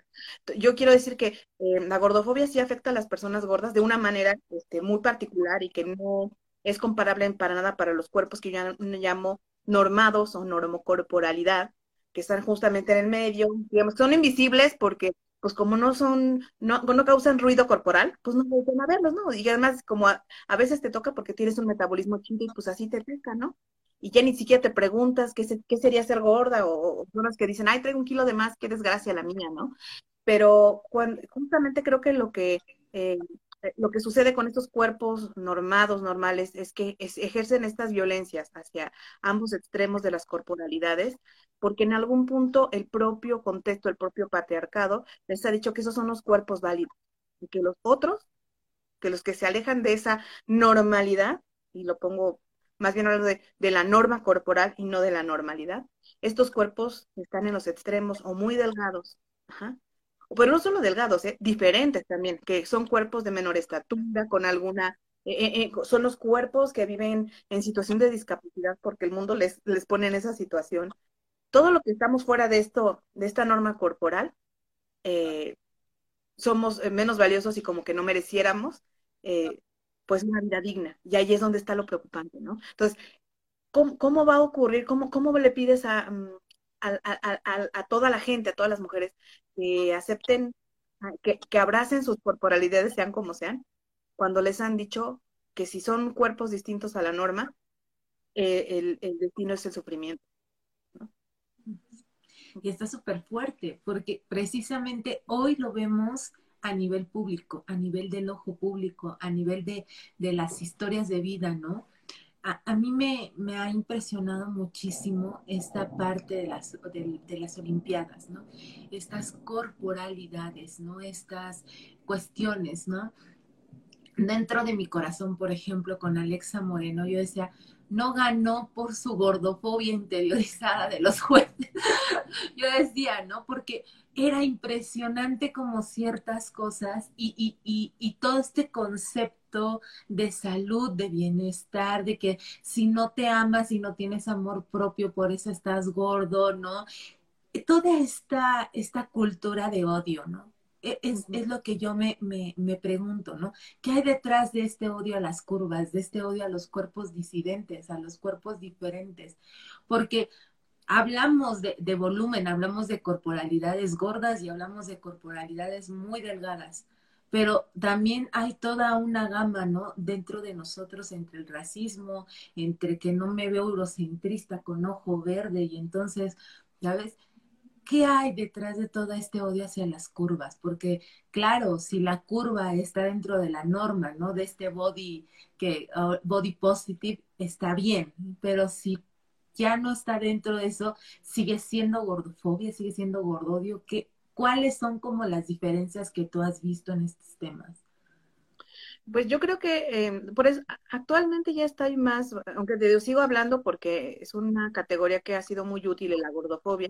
yo quiero decir que eh, la gordofobia sí afecta a las personas gordas de una manera este, muy particular y que no es comparable para nada para los cuerpos que yo llamo normados o normocorporalidad, que están justamente en el medio, digamos, son invisibles porque pues como no son, no, no causan ruido corporal, pues no pueden a verlos, ¿no? Y además, como a, veces te toca porque tienes un metabolismo chido y pues así te toca, ¿no? Y ya ni siquiera te preguntas qué, qué sería ser gorda o, o que dicen, ay, traigo un kilo de más, qué desgracia la mía, ¿no? Pero cuando, justamente creo que lo que eh, lo que sucede con estos cuerpos normados, normales, es que ejercen estas violencias hacia ambos extremos de las corporalidades, porque en algún punto el propio contexto, el propio patriarcado, les ha dicho que esos son los cuerpos válidos y que los otros, que los que se alejan de esa normalidad, y lo pongo más bien hablando de, de la norma corporal y no de la normalidad, estos cuerpos están en los extremos o muy delgados, ajá, pero no solo delgados, ¿eh? diferentes también, que son cuerpos de menor estatura, con alguna, eh, eh, son los cuerpos que viven en situación de discapacidad porque el mundo les, les pone en esa situación. Todo lo que estamos fuera de esto, de esta norma corporal, somos menos valiosos y como que no mereciéramos, pues una vida digna. Y ahí es donde está lo preocupante, ¿no? Entonces, ¿cómo, cómo va a ocurrir? ¿Cómo, cómo le pides a, mm, a, toda la gente, a todas las mujeres, que acepten, que, abracen sus corporalidades, sean como sean, cuando les han dicho que si son cuerpos distintos a la norma, eh, el, destino es el sufrimiento. Y está súper fuerte, porque precisamente hoy lo vemos a nivel público, a nivel del ojo público, a nivel de, de las historias de vida, ¿no? A, mí me, ha impresionado muchísimo esta parte de las, de, las Olimpiadas, ¿no? Estas corporalidades, ¿no? Estas cuestiones, ¿no? Dentro de mi corazón, por ejemplo, con Alexa Moreno, yo decía, no ganó por su gordofobia interiorizada de los jueces. yo decía, ¿no? Porque era impresionante como ciertas cosas y, y todo este concepto de salud, de bienestar, de que si no te amas y no tienes amor propio, por eso estás gordo, ¿no? Toda esta, esta cultura de odio, ¿no? E, es, es, lo que yo me, me, me, pregunto, ¿no? ¿Qué hay detrás de este odio a las curvas, de este odio a los cuerpos disidentes, a los cuerpos diferentes? Porque hablamos de, de volumen, hablamos de corporalidades gordas y hablamos de corporalidades muy delgadas, pero también hay toda una gama, ¿no? Dentro de nosotros entre el racismo, entre que no me veo eurocentrista con ojo verde y entonces, ¿sabes? ¿Qué hay detrás de todo este odio hacia las curvas? Porque, claro, si la curva está dentro de la norma, ¿no? De este body, que, uh, body positive, está bien, pero si ya no está dentro de eso, sigue siendo gordofobia, sigue siendo gordodio. ¿Qué, ¿Cuáles son como las diferencias que tú has visto en estos temas? Pues yo creo que eh, por eso, actualmente ya está más, aunque te sigo hablando porque es una categoría que ha sido muy útil en la gordofobia,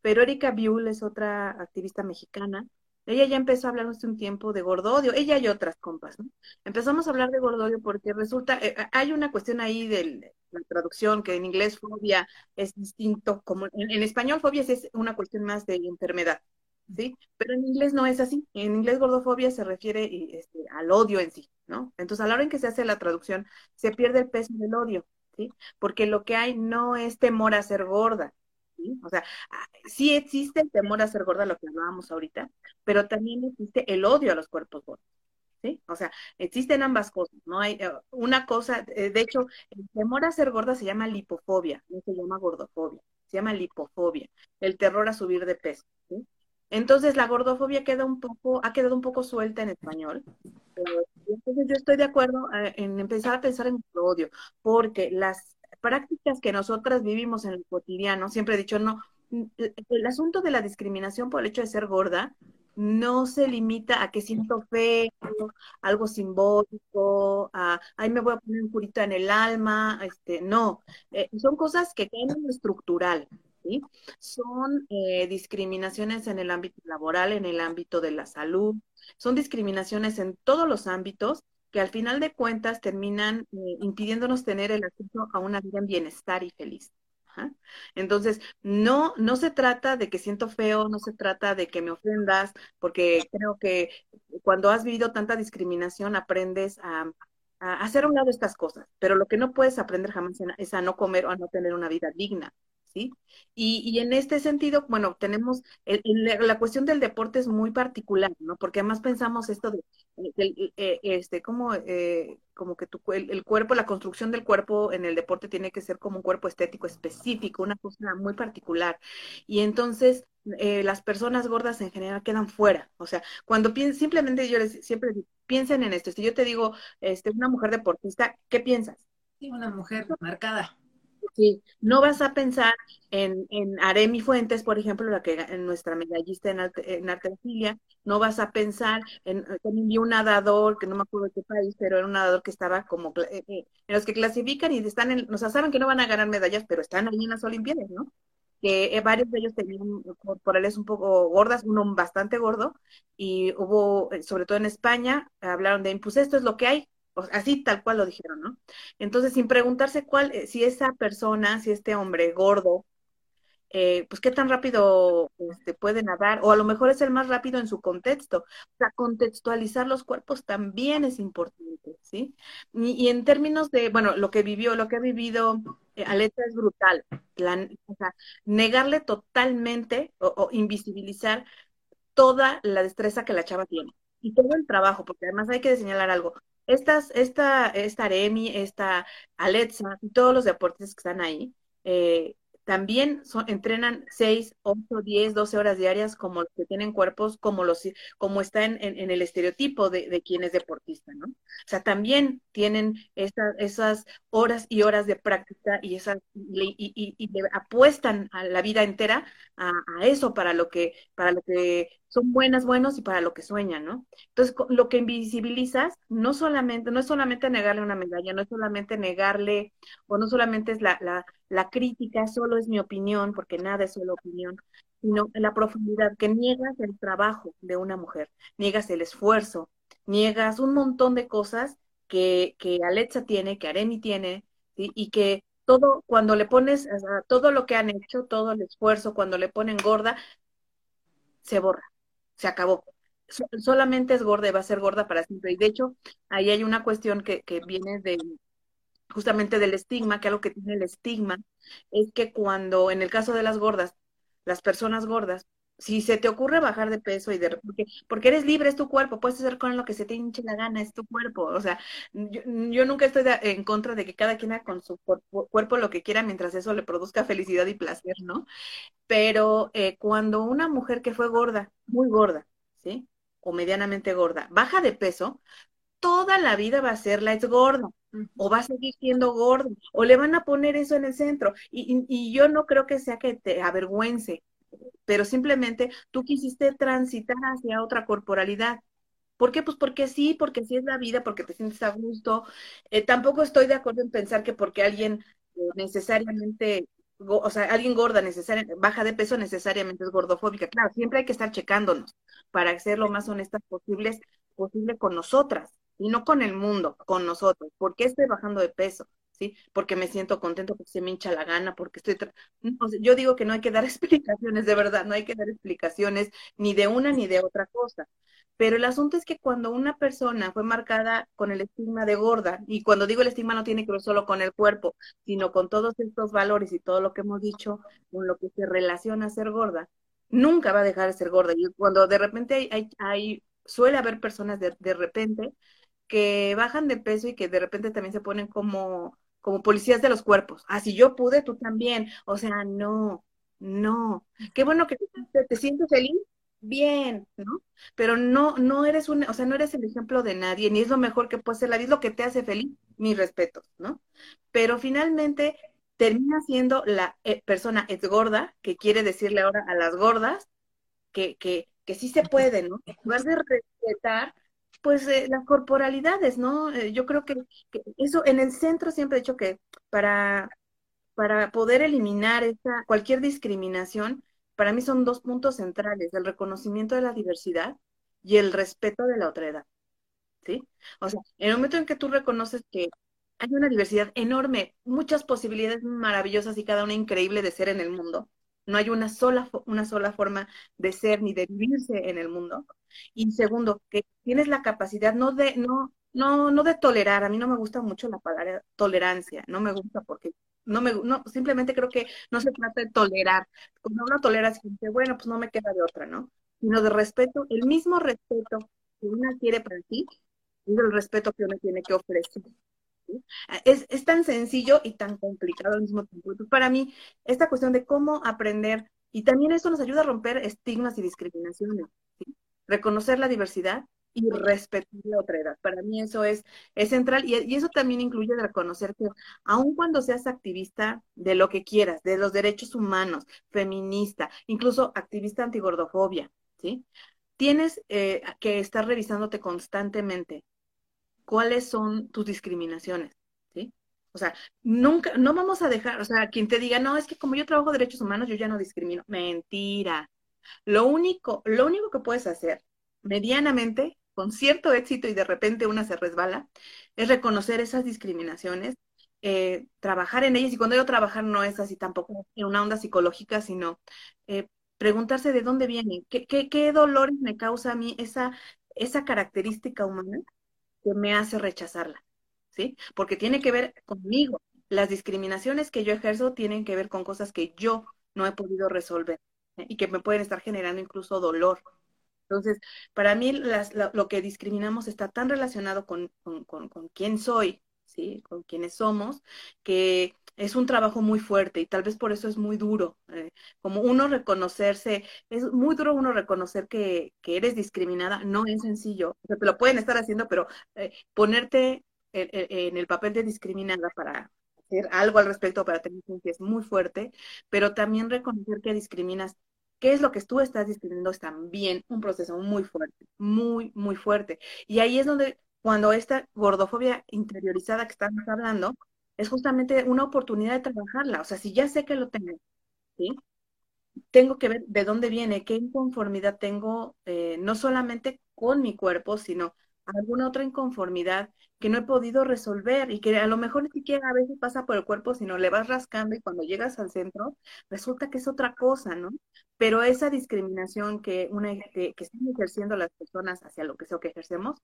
pero Erika Biul es otra activista mexicana. Ella ya empezó a hablar hace un tiempo de gordodio, ella y otras compas, ¿no? Empezamos a hablar de gordodio porque resulta, eh, hay una cuestión ahí de la traducción, que en inglés fobia es distinto, como en español fobia es una cuestión más de enfermedad. ¿Sí? Pero en inglés no es así. En inglés gordofobia se refiere este, al odio en sí, ¿no? Entonces, a la hora en que se hace la traducción, se pierde el peso del odio, ¿sí? Porque lo que hay no es temor a ser gorda, ¿sí? O sea, ah, sí existe el temor a ser gorda, lo que hablábamos ahorita, pero también existe el odio a los cuerpos gordos. ¿Sí? O sea, existen ambas cosas, ¿no? Hay eh, una cosa, eh, de hecho, el temor a ser gorda se llama lipofobia, no se llama gordofobia, se llama lipofobia, el terror a subir de peso, ¿sí? Entonces la gordofobia queda un poco, ha quedado un poco suelta en español. entonces yo estoy de acuerdo eh, en empezar a pensar en odio, porque las prácticas que nosotras vivimos en el cotidiano, siempre he dicho, no, el asunto de la discriminación por el hecho de ser gorda no se limita a que siento feo, algo simbólico, a, ay, me voy a poner un curita en el alma, este, no, eh, son cosas que caen en lo estructural, son eh, discriminaciones en el ámbito laboral, en el ámbito de la salud, son discriminaciones en todos los ámbitos que al final de cuentas terminan eh, impidiéndonos tener el acceso a una vida en bienestar y feliz. Entonces, no, no se trata de que siento feo, no se trata de que me ofendas, porque creo que cuando has vivido tanta discriminación aprendes a, a hacer a un lado estas cosas, pero lo que no puedes aprender jamás es a no comer o a no tener una vida digna. ¿Sí? Y, en este sentido, bueno, tenemos, la cuestión del deporte es muy particular, ¿no? Porque además pensamos esto de, eh, este, como, eh, como que tu, el, cuerpo, la construcción del cuerpo en el deporte tiene que ser como un cuerpo estético específico, una cosa muy particular. Y entonces, eh, las personas gordas en general quedan fuera. O sea, cuando piensan, simplemente yo les siempre piensen en esto. Si yo te digo, este, una mujer deportista, ¿qué piensas? Sí, una mujer marcada. Sí, no vas a pensar en, en Aremi Fuentes, por ejemplo, la que en nuestra medallista en, arte, en no vas a pensar en, también vi un nadador, que no me acuerdo de qué país, pero era un nadador que estaba como, eh, eh, en los que clasifican y están en, o sea, saben que no van a ganar medallas, pero están ahí en las Olimpiadas, ¿no? que eh, varios de ellos tenían corporales un poco gordas, uno bastante gordo, y hubo, sobre todo en España, hablaron de, pues esto es lo que hay, así tal cual lo dijeron, ¿no? Entonces, sin preguntarse cuál, eh, si esa persona, si este hombre gordo, eh, pues qué tan rápido este, puede nadar, o a lo mejor es el más rápido en su contexto. O sea, contextualizar los cuerpos también es importante, ¿sí? Y, en términos de, bueno, lo que vivió, lo que ha vivido eh, Aleta es brutal. o sea, negarle totalmente o invisibilizar toda la destreza que la chava tiene y todo el trabajo, porque además hay que señalar algo. Estas, esta, esta Aremi, esta Alexa todos los deportistas que están ahí, eh, también entrenan 6, 8, 10, 12 horas diarias como los que tienen cuerpos como los como está en, el estereotipo de, de, quien es deportista, ¿no? O sea, también tienen esas horas y horas de práctica y esas y, y, y apuestan a la vida entera a, eso para lo que para lo que son buenas, buenos y para lo que sueñan, ¿no? Entonces, lo que invisibilizas no solamente, no es solamente negarle una medalla, no es solamente negarle, o no solamente es la, la, la crítica, solo es mi opinión, porque nada es solo opinión, sino la profundidad, que niegas el trabajo de una mujer, niegas el esfuerzo, niegas un montón de cosas que, que Alexa tiene, que Aremi tiene, y que todo, cuando le pones, todo lo que han hecho, todo el esfuerzo, cuando le ponen gorda, se borra, se acabó. solamente es gorda y va a ser gorda para siempre. Y de hecho, ahí hay una cuestión que, que viene de justamente del estigma, que algo que tiene el estigma es que cuando, en el caso de las gordas, las personas gordas, si se te ocurre bajar de peso y de porque, porque eres libre, es tu cuerpo, puedes hacer con lo que se te hinche la gana, es tu cuerpo. O sea, yo, nunca estoy en contra de que cada quien haga con su cuerpo, lo que quiera mientras eso le produzca felicidad y placer, ¿no? Pero eh, cuando una mujer que fue gorda, muy gorda, ¿sí? O medianamente gorda, baja de peso, toda la vida va a ser la ex gorda o va a seguir siendo gorda o le van a poner eso en el centro y, y, yo no creo que sea que te avergüence pero simplemente tú quisiste transitar hacia otra corporalidad. ¿Por qué? Pues porque sí, porque sí es la vida, porque te sientes a gusto. Eh, tampoco estoy de acuerdo en pensar que porque alguien eh, necesariamente, o sea, alguien gorda, necesariamente, baja de peso, necesariamente es gordofóbica. Claro, siempre hay que estar checándonos para ser lo más honestas posibles, posible con nosotras y no con el mundo, con nosotros. ¿Por qué estoy bajando de peso? ¿Sí? Porque me siento contento, porque se me hincha la gana, porque estoy... yo digo que no hay que dar explicaciones, de verdad, no hay que dar explicaciones ni de una ni de otra cosa. Pero el asunto es que cuando una persona fue marcada con el estigma de gorda, y cuando digo el estigma no tiene que ver solo con el cuerpo, sino con todos estos valores y todo lo que hemos dicho, con lo que se relaciona a ser gorda, nunca va a dejar de ser gorda. Y cuando de repente hay, hay, suele haber personas de, de repente que bajan de peso y que de repente también se ponen como como policías de los cuerpos. Ah, si yo pude, tú también. O sea, no, no. Qué bueno que te, sientes feliz, bien, ¿no? Pero no, no eres un, o sea, no eres el ejemplo de nadie, ni es lo mejor que puede ser la vida, es lo que te hace feliz, mi respeto, ¿no? Pero finalmente termina siendo la eh, persona es gorda, que quiere decirle ahora a las gordas que, que, que sí se puede, ¿no? En lugar respetar, pues eh, las corporalidades, ¿no? Eh, yo creo que, eso en el centro siempre he dicho que para, para poder eliminar esa, cualquier discriminación, para mí son dos puntos centrales, el reconocimiento de la diversidad y el respeto de la otra edad, ¿sí? O sea, en el momento en que tú reconoces que hay una diversidad enorme, muchas posibilidades maravillosas y cada una increíble de ser en el mundo, no hay una sola, una sola forma de ser ni de vivirse en el mundo. Y segundo, que tienes la capacidad no de, no, no, no de tolerar. A mí no me gusta mucho la palabra tolerancia. No me gusta porque no me, no, simplemente creo que no se trata de tolerar. Cuando uno tolera, bueno, pues no me queda de otra, ¿no? Sino de respeto, el mismo respeto que una quiere para ti, es el respeto que uno tiene que ofrecer. Es, es, tan sencillo y tan complicado al mismo tiempo. para mí, esta cuestión de cómo aprender, y también esto nos ayuda a romper estigmas y discriminaciones, reconocer la diversidad y respetar la otra edad. Para mí eso es, es central y, y, eso también incluye reconocer que aun cuando seas activista de lo que quieras, de los derechos humanos, feminista, incluso activista antigordofobia, ¿sí? Tienes eh, que estar revisándote constantemente cuáles son tus discriminaciones, ¿sí? O sea, nunca, no vamos a dejar, o sea, quien te diga, no, es que como yo trabajo derechos humanos, yo ya no discrimino. Mentira. Lo único, lo único que puedes hacer medianamente, con cierto éxito y de repente una se resbala, es reconocer esas discriminaciones, eh, trabajar en ellas. Y cuando yo trabajar no es así tampoco en una onda psicológica, sino eh, preguntarse de dónde viene, qué, qué, qué dolores me causa a mí esa, esa característica humana que me hace rechazarla, ¿sí? Porque tiene que ver conmigo. Las discriminaciones que yo ejerzo tienen que ver con cosas que yo no he podido resolver ¿eh? y que me pueden estar generando incluso dolor. Entonces, para mí lo que discriminamos está tan relacionado con, con, con, con quién soy, ¿sí? Con quiénes somos, que es un trabajo muy fuerte y tal vez por eso es muy duro. Eh, como uno reconocerse, es muy duro uno reconocer que, que eres discriminada, no es sencillo. O sea, te lo pueden estar haciendo, pero eh, ponerte en, el papel de discriminada para hacer algo al respecto, para tener que es muy fuerte, pero también reconocer que discriminas. ¿Qué es lo que tú estás discriminando? Es también un proceso muy fuerte, muy, muy fuerte. Y ahí es donde, cuando esta gordofobia interiorizada que estamos hablando, es justamente una oportunidad de trabajarla. O sea, si ya sé que lo tengo, ¿sí? tengo que ver de dónde viene, qué inconformidad tengo, eh, no solamente con mi cuerpo, sino alguna otra inconformidad que no he podido resolver y que a lo mejor ni siquiera a veces pasa por el cuerpo, sino le vas rascando y cuando llegas al centro resulta que es otra cosa, ¿no? Pero esa discriminación que, una, que, están ejerciendo las personas hacia lo que sea que ejercemos,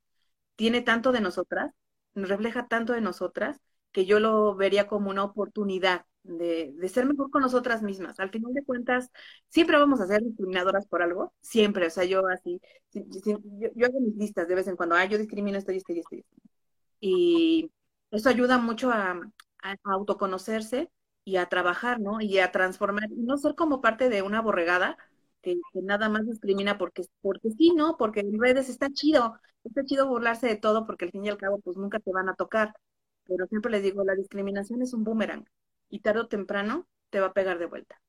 tiene tanto de nosotras, nos refleja tanto de nosotras, que yo lo vería como una oportunidad de, de, ser mejor con nosotras mismas. Al final de cuentas, siempre vamos a ser discriminadoras por algo, siempre. O sea, yo así, yo, yo, hago mis listas de vez en cuando, ah, yo discrimino esto y esto y esto. Y eso ayuda mucho a, a, autoconocerse y a trabajar, ¿no? Y a transformar, y no ser como parte de una borregada que, que, nada más discrimina porque, porque sí, ¿no? Porque en redes está chido, está chido burlarse de todo porque al fin y al cabo pues nunca te van a tocar. Pero siempre les digo, la discriminación es un boomerang y tarde o temprano te va a pegar de vuelta.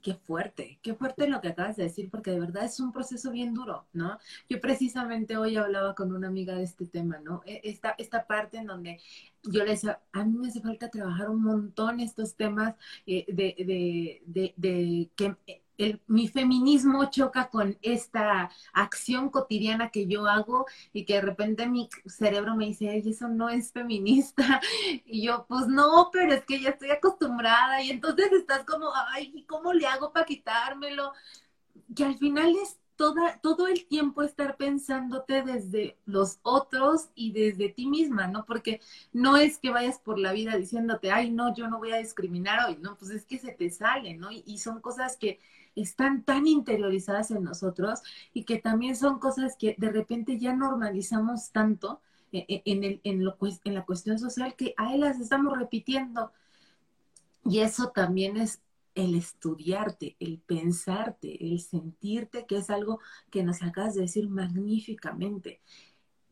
Qué fuerte, qué fuerte lo que acabas de decir, porque de verdad es un proceso bien duro, ¿no? Yo precisamente hoy hablaba con una amiga de este tema, ¿no? E, esta, esta parte en donde yo le decía, a mí me hace falta trabajar un montón estos temas eh, de, de, de, de, que mi feminismo choca con esta acción cotidiana que yo hago y que de repente mi cerebro me dice, Ay, eso no es feminista. Y yo, pues no, pero es que ya estoy acostumbrada y entonces estás como, ay, ¿cómo le hago para quitármelo? Que al final es toda, todo el tiempo estar pensándote desde los otros y desde ti misma, ¿no? Porque no es que vayas por la vida diciéndote, ay, no, yo no voy a discriminar hoy, no, pues es que se te sale, ¿no? Y, y son cosas que están tan interiorizadas en nosotros y que también son cosas que de repente ya normalizamos tanto eh, eh, en, la cuestión social que a él las estamos repitiendo. Y eso también es el estudiarte, el pensarte, el sentirte, que es algo que nos acabas de decir magníficamente.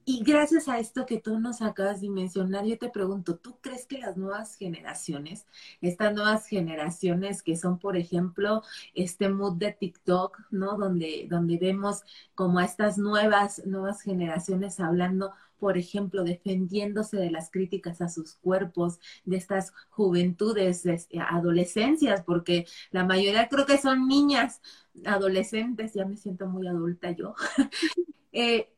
Y gracias a esto que tú nos acabas de mencionar, yo te pregunto, ¿tú crees que las nuevas generaciones, estas nuevas generaciones que son, por ejemplo, este mood de TikTok, ¿no? Donde, donde vemos como a estas nuevas, nuevas generaciones hablando, por ejemplo, defendiéndose de las críticas a sus cuerpos, de estas juventudes, de adolescencias, porque la mayoría creo que son niñas, adolescentes, ya me siento muy adulta yo. eh,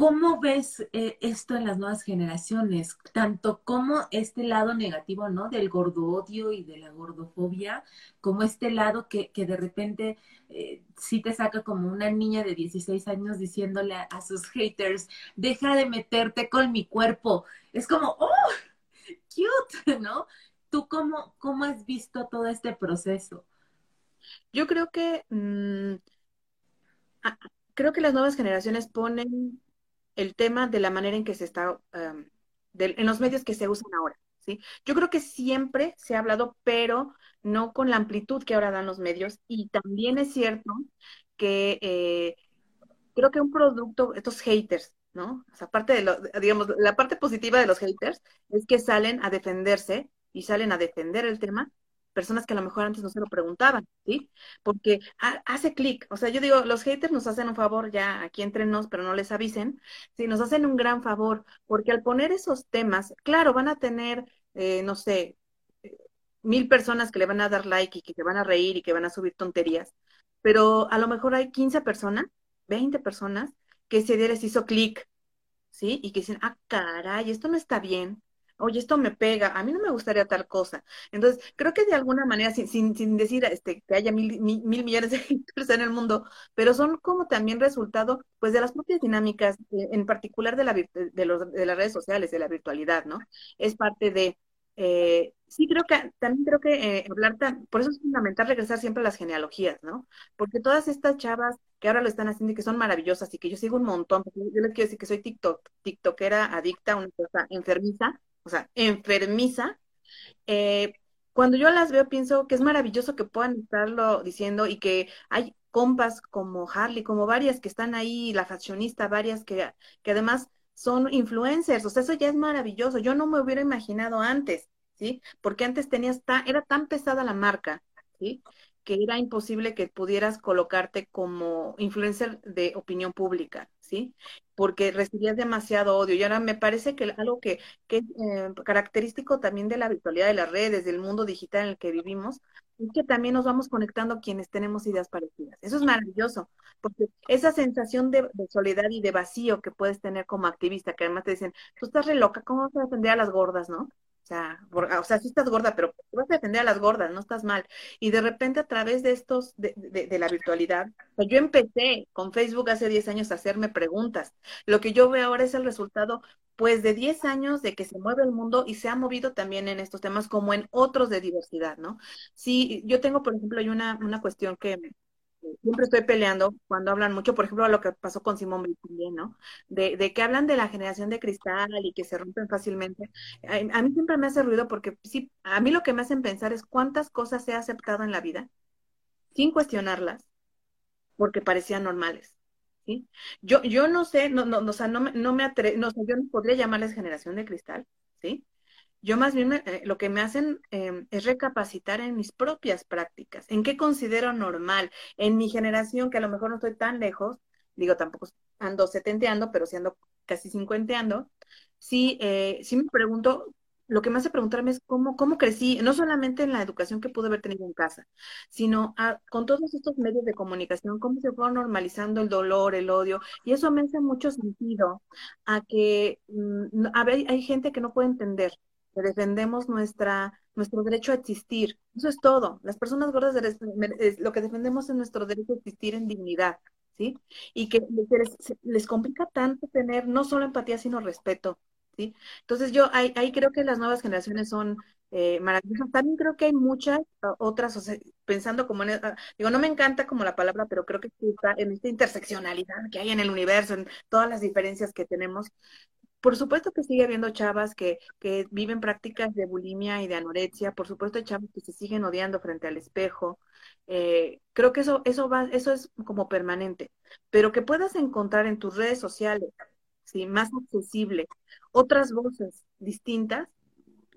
¿Cómo ves eh, esto en las nuevas generaciones? Tanto como este lado negativo, ¿no? Del gordo-odio y de la gordofobia, como este lado que, que de repente eh, sí te saca como una niña de 16 años diciéndole a, sus haters, deja de meterte con mi cuerpo. Es como, ¡oh! ¡Cute! ¿No? ¿Tú cómo, cómo has visto todo este proceso? Yo creo que... Mmm, creo que las nuevas generaciones ponen el tema de la manera en que se está, um, de, en los medios que se usan ahora. ¿sí? Yo creo que siempre se ha hablado, pero no con la amplitud que ahora dan los medios. Y también es cierto que eh, creo que un producto, estos haters, ¿no? O sea, parte de lo, digamos, la parte positiva de los haters es que salen a defenderse y salen a defender el tema personas que a lo mejor antes no se lo preguntaban, ¿sí? Porque hace clic, o sea, yo digo, los haters nos hacen un favor ya aquí entre nos, pero no les avisen, sí, nos hacen un gran favor, porque al poner esos temas, claro, van a tener, eh, no sé, mil personas que le van a dar like y que te van a reír y que van a subir tonterías, pero a lo mejor hay 15 personas, 20 personas que ese día les hizo clic, ¿sí? Y que dicen, ah, caray, esto no está bien, oye, esto me pega, a mí no me gustaría tal cosa. Entonces, creo que de alguna manera, sin, sin, sin decir este, que haya mil, mil, millones de haters en el mundo, pero son como también resultado, pues, de las propias dinámicas, en particular de, la, de, los, de las redes sociales, de la virtualidad, ¿no? Es parte de, eh, sí creo que, también creo que eh, hablar, tan, por eso es fundamental regresar siempre a las genealogías, ¿no? Porque todas estas chavas que ahora lo están haciendo y que son maravillosas y que yo sigo un montón, yo les quiero decir que soy TikTok, TikTokera adicta, una cosa enfermiza, o sea, enfermiza, eh, cuando yo las veo pienso que es maravilloso que puedan estarlo diciendo y que hay compas como Harley, como varias que están ahí, la fashionista, varias que, que además son influencers, o sea, eso ya es maravilloso. Yo no me hubiera imaginado antes, ¿sí? Porque antes tenías, ta, era tan pesada la marca, ¿sí? que era imposible que pudieras colocarte como influencer de opinión pública, ¿sí? Porque recibías demasiado odio. Y ahora me parece que algo que, es eh, característico también de la virtualidad de las redes, del mundo digital en el que vivimos, es que también nos vamos conectando quienes tenemos ideas parecidas. Eso es maravilloso, porque esa sensación de, soledad y de vacío que puedes tener como activista, que además te dicen, tú estás re loca, ¿cómo vas a defender a las gordas, no? Sea, o sea, sí estás gorda, pero vas a defender a las gordas, no estás mal. Y de repente a través de estos, de, de, la virtualidad, pues yo empecé con Facebook hace 10 años a hacerme preguntas. Lo que yo veo ahora es el resultado, pues, de 10 años de que se mueve el mundo y se ha movido también en estos temas como en otros de diversidad, ¿no? Sí, yo tengo, por ejemplo, hay una, una cuestión que, siempre estoy peleando cuando hablan mucho, por ejemplo, lo que pasó con Simón también, ¿no? De, de, que hablan de la generación de cristal y que se rompen fácilmente. A, mí siempre me hace ruido porque sí, a mí lo que me hacen pensar es cuántas cosas he aceptado en la vida sin cuestionarlas porque parecían normales. ¿Sí? Yo, yo no sé, no, no, o sea, no me, no me atrevo, no, yo no podría llamarles generación de cristal, ¿sí? Yo más bien eh, lo que me hacen em, es recapacitar en mis propias prácticas, en qué considero normal, en mi generación, que a lo mejor no estoy tan lejos, digo, tampoco ando setenteando, pero sí ando casi cincuenteando, sí, eh, sí me pregunto, lo que me hace preguntarme es cómo, cómo crecí, no solamente en la educación que pude haber tenido en casa, sino con todos estos medios de comunicación, cómo se fue normalizando el dolor, el odio, y eso me hace mucho sentido a que mm, hay gente que no puede entender que defendemos nuestra, nuestro derecho a existir. Eso es todo. Las personas gordas lo que defendemos es nuestro derecho a existir en dignidad, ¿sí? Y que les, complica tanto tener no solo empatía, sino respeto, ¿sí? Entonces yo ahí, creo que las nuevas generaciones son eh, maravillosas. También creo que hay muchas otras, pensando como en, ah, digo, no me encanta como la palabra, pero creo que está en esta interseccionalidad que hay en el universo, en todas las diferencias que tenemos, por supuesto que sigue habiendo chavas que, que viven prácticas de bulimia y de anorexia, por supuesto hay chavas que se siguen odiando frente al espejo. Eh, creo que eso, eso, va, eso es como permanente, pero que puedas encontrar en tus redes sociales, ¿sí? más accesible, otras voces distintas,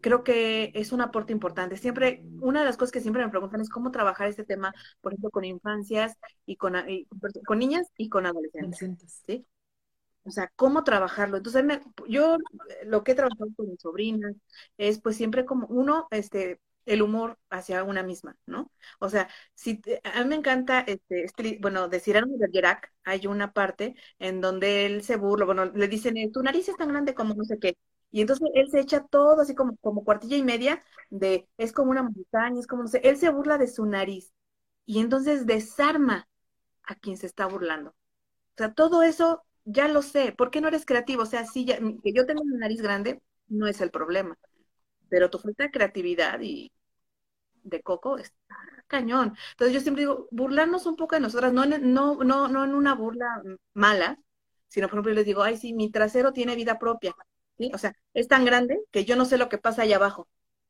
creo que es un aporte importante. Siempre, una de las cosas que siempre me preguntan es cómo trabajar este tema, por ejemplo, con infancias y con, con niñas y con adolescentes. ¿sí? O sea, cómo trabajarlo. Entonces, yo eh, lo que he trabajado con mis sobrinas es pues siempre como uno, este, el humor hacia una misma, ¿no? O sea, si a mí me encanta, este, este bueno, de Cyrano de Bergerac, hay una parte en donde él se burla, bueno, le dicen, tu nariz es tan grande como no sé qué. Y entonces él se echa todo así como, como cuartilla y media de, es como una montaña, es como no sé, él se burla de su nariz. Y entonces desarma a quien se está burlando. O sea, todo eso ya lo sé, ¿por qué no eres creativo? O sea, sí, ya, que yo tengo una nariz grande no es el problema, pero tu falta de creatividad y de coco está cañón. Entonces yo siempre digo, burlarnos un poco de nosotras, no, no, no, no en una burla mala, sino por ejemplo yo les digo, ay, sí, mi trasero tiene vida propia, ¿sí? O sea, es tan grande que yo no sé lo que pasa allá abajo.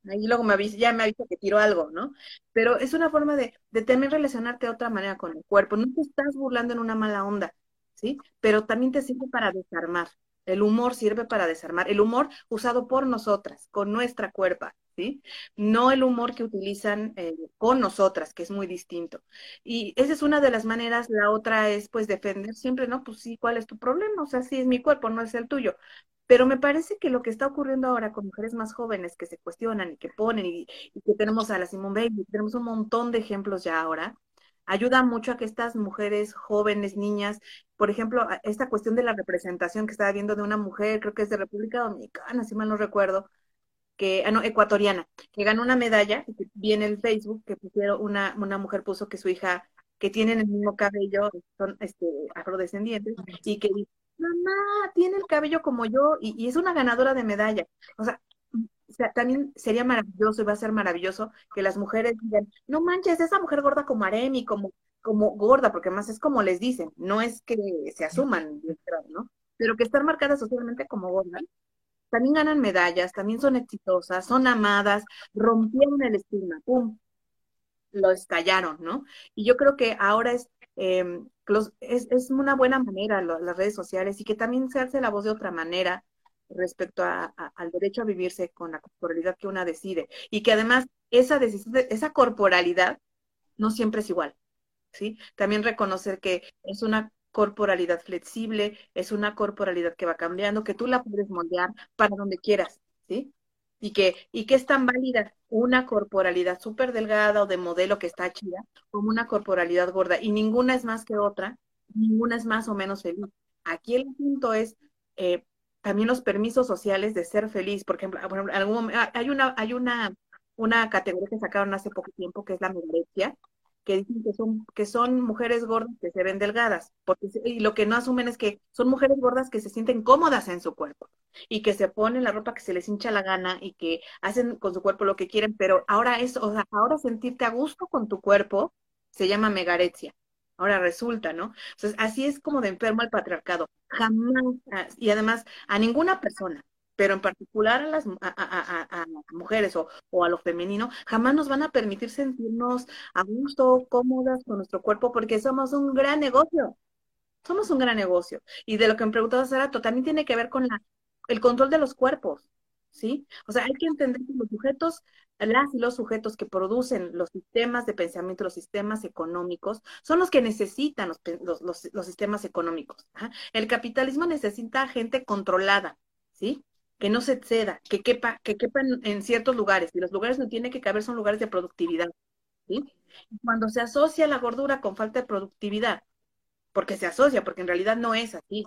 Ahí luego me avisa, ya me avisa que tiro algo, ¿no? Pero es una forma de, de también relacionarte de otra manera con el cuerpo. No te estás burlando en una mala onda, Pero también te sirve para desarmar. El humor sirve para desarmar. El humor usado por nosotras, con nuestra cuerpa, ¿sí? No el humor que utilizan eh, con nosotras, que es muy distinto. Y esa es una de las maneras. La otra es, pues, defender siempre, ¿no? Pues sí, ¿cuál es tu problema? O sea, sí es mi cuerpo, no es el tuyo. Pero me parece que lo que está ocurriendo ahora con mujeres más jóvenes que se cuestionan y que ponen y, y que tenemos a la Simone Bailey, tenemos un montón de ejemplos ya ahora, ayuda mucho a que estas mujeres jóvenes, niñas, por ejemplo, esta cuestión de la representación que estaba viendo de una mujer, creo que es de República Dominicana, si mal no recuerdo, que, ah, no, ecuatoriana, que ganó una medalla, y vi en el Facebook que pusieron, una, una mujer puso que su hija, que tienen el mismo cabello, son este, afrodescendientes, y que dice, mamá, tiene el cabello como yo, y, y es una ganadora de medalla. O sea, o sea, también sería maravilloso y va a ser maravilloso que las mujeres digan, no manches, esa mujer gorda como Aremi, como, como gorda, porque más es como les dicen, no es que se asuman, ¿no? Pero que están marcadas socialmente como gordas, también ganan medallas, también son exitosas, son amadas, rompieron el estigma, ¡pum! Lo estallaron, ¿no? Y yo creo que ahora es, em, es, es, una buena manera las redes sociales y que también se hace la voz de otra manera, respecto al derecho a vivirse con la corporalidad que una decide y que además esa esa corporalidad no siempre es igual, ¿sí? También reconocer que es una corporalidad flexible, es una corporalidad que va cambiando, que tú la puedes moldear para donde quieras, ¿sí? Y que, y que es tan válida una corporalidad súper delgada o de modelo que está chida, como una corporalidad gorda, y ninguna es más que otra, ninguna es más o menos feliz. Aquí el punto es eh, también los permisos sociales de ser feliz. Por ejemplo, algún ah, hay una, hay una, una categoría que sacaron hace poco tiempo que es la anorexia, que dicen que son, que son mujeres gordas que se ven delgadas, porque y lo que no asumen es que son mujeres gordas que se sienten cómodas en su cuerpo y que se ponen la ropa que se les hincha la gana y que hacen con su cuerpo lo que quieren, pero ahora es, o sea, ahora sentirte a gusto con tu cuerpo se llama megarexia. Ahora resulta, ¿no? Entonces, así es como de enfermo el patriarcado. Jamás, ah, y además, a ninguna persona, pero en particular a las a, mujeres o, o, a lo femenino, jamás nos van a permitir sentirnos a gusto, cómodas con nuestro cuerpo, porque somos un gran negocio. Somos un gran negocio. Y de lo que me preguntabas, Sarato, también tiene que ver con la, el control de los cuerpos. ¿sí? O sea, hay que entender que los sujetos, las y los sujetos que producen los sistemas de pensamiento, los sistemas económicos, son los que necesitan los, los, sistemas económicos. El capitalismo necesita gente controlada, ¿sí? Que no se exceda, que quepa, que en, ciertos lugares, y los lugares no tiene que caber son lugares de productividad, ¿sí? Cuando se asocia la gordura con falta de productividad, porque se asocia, porque en realidad no es así,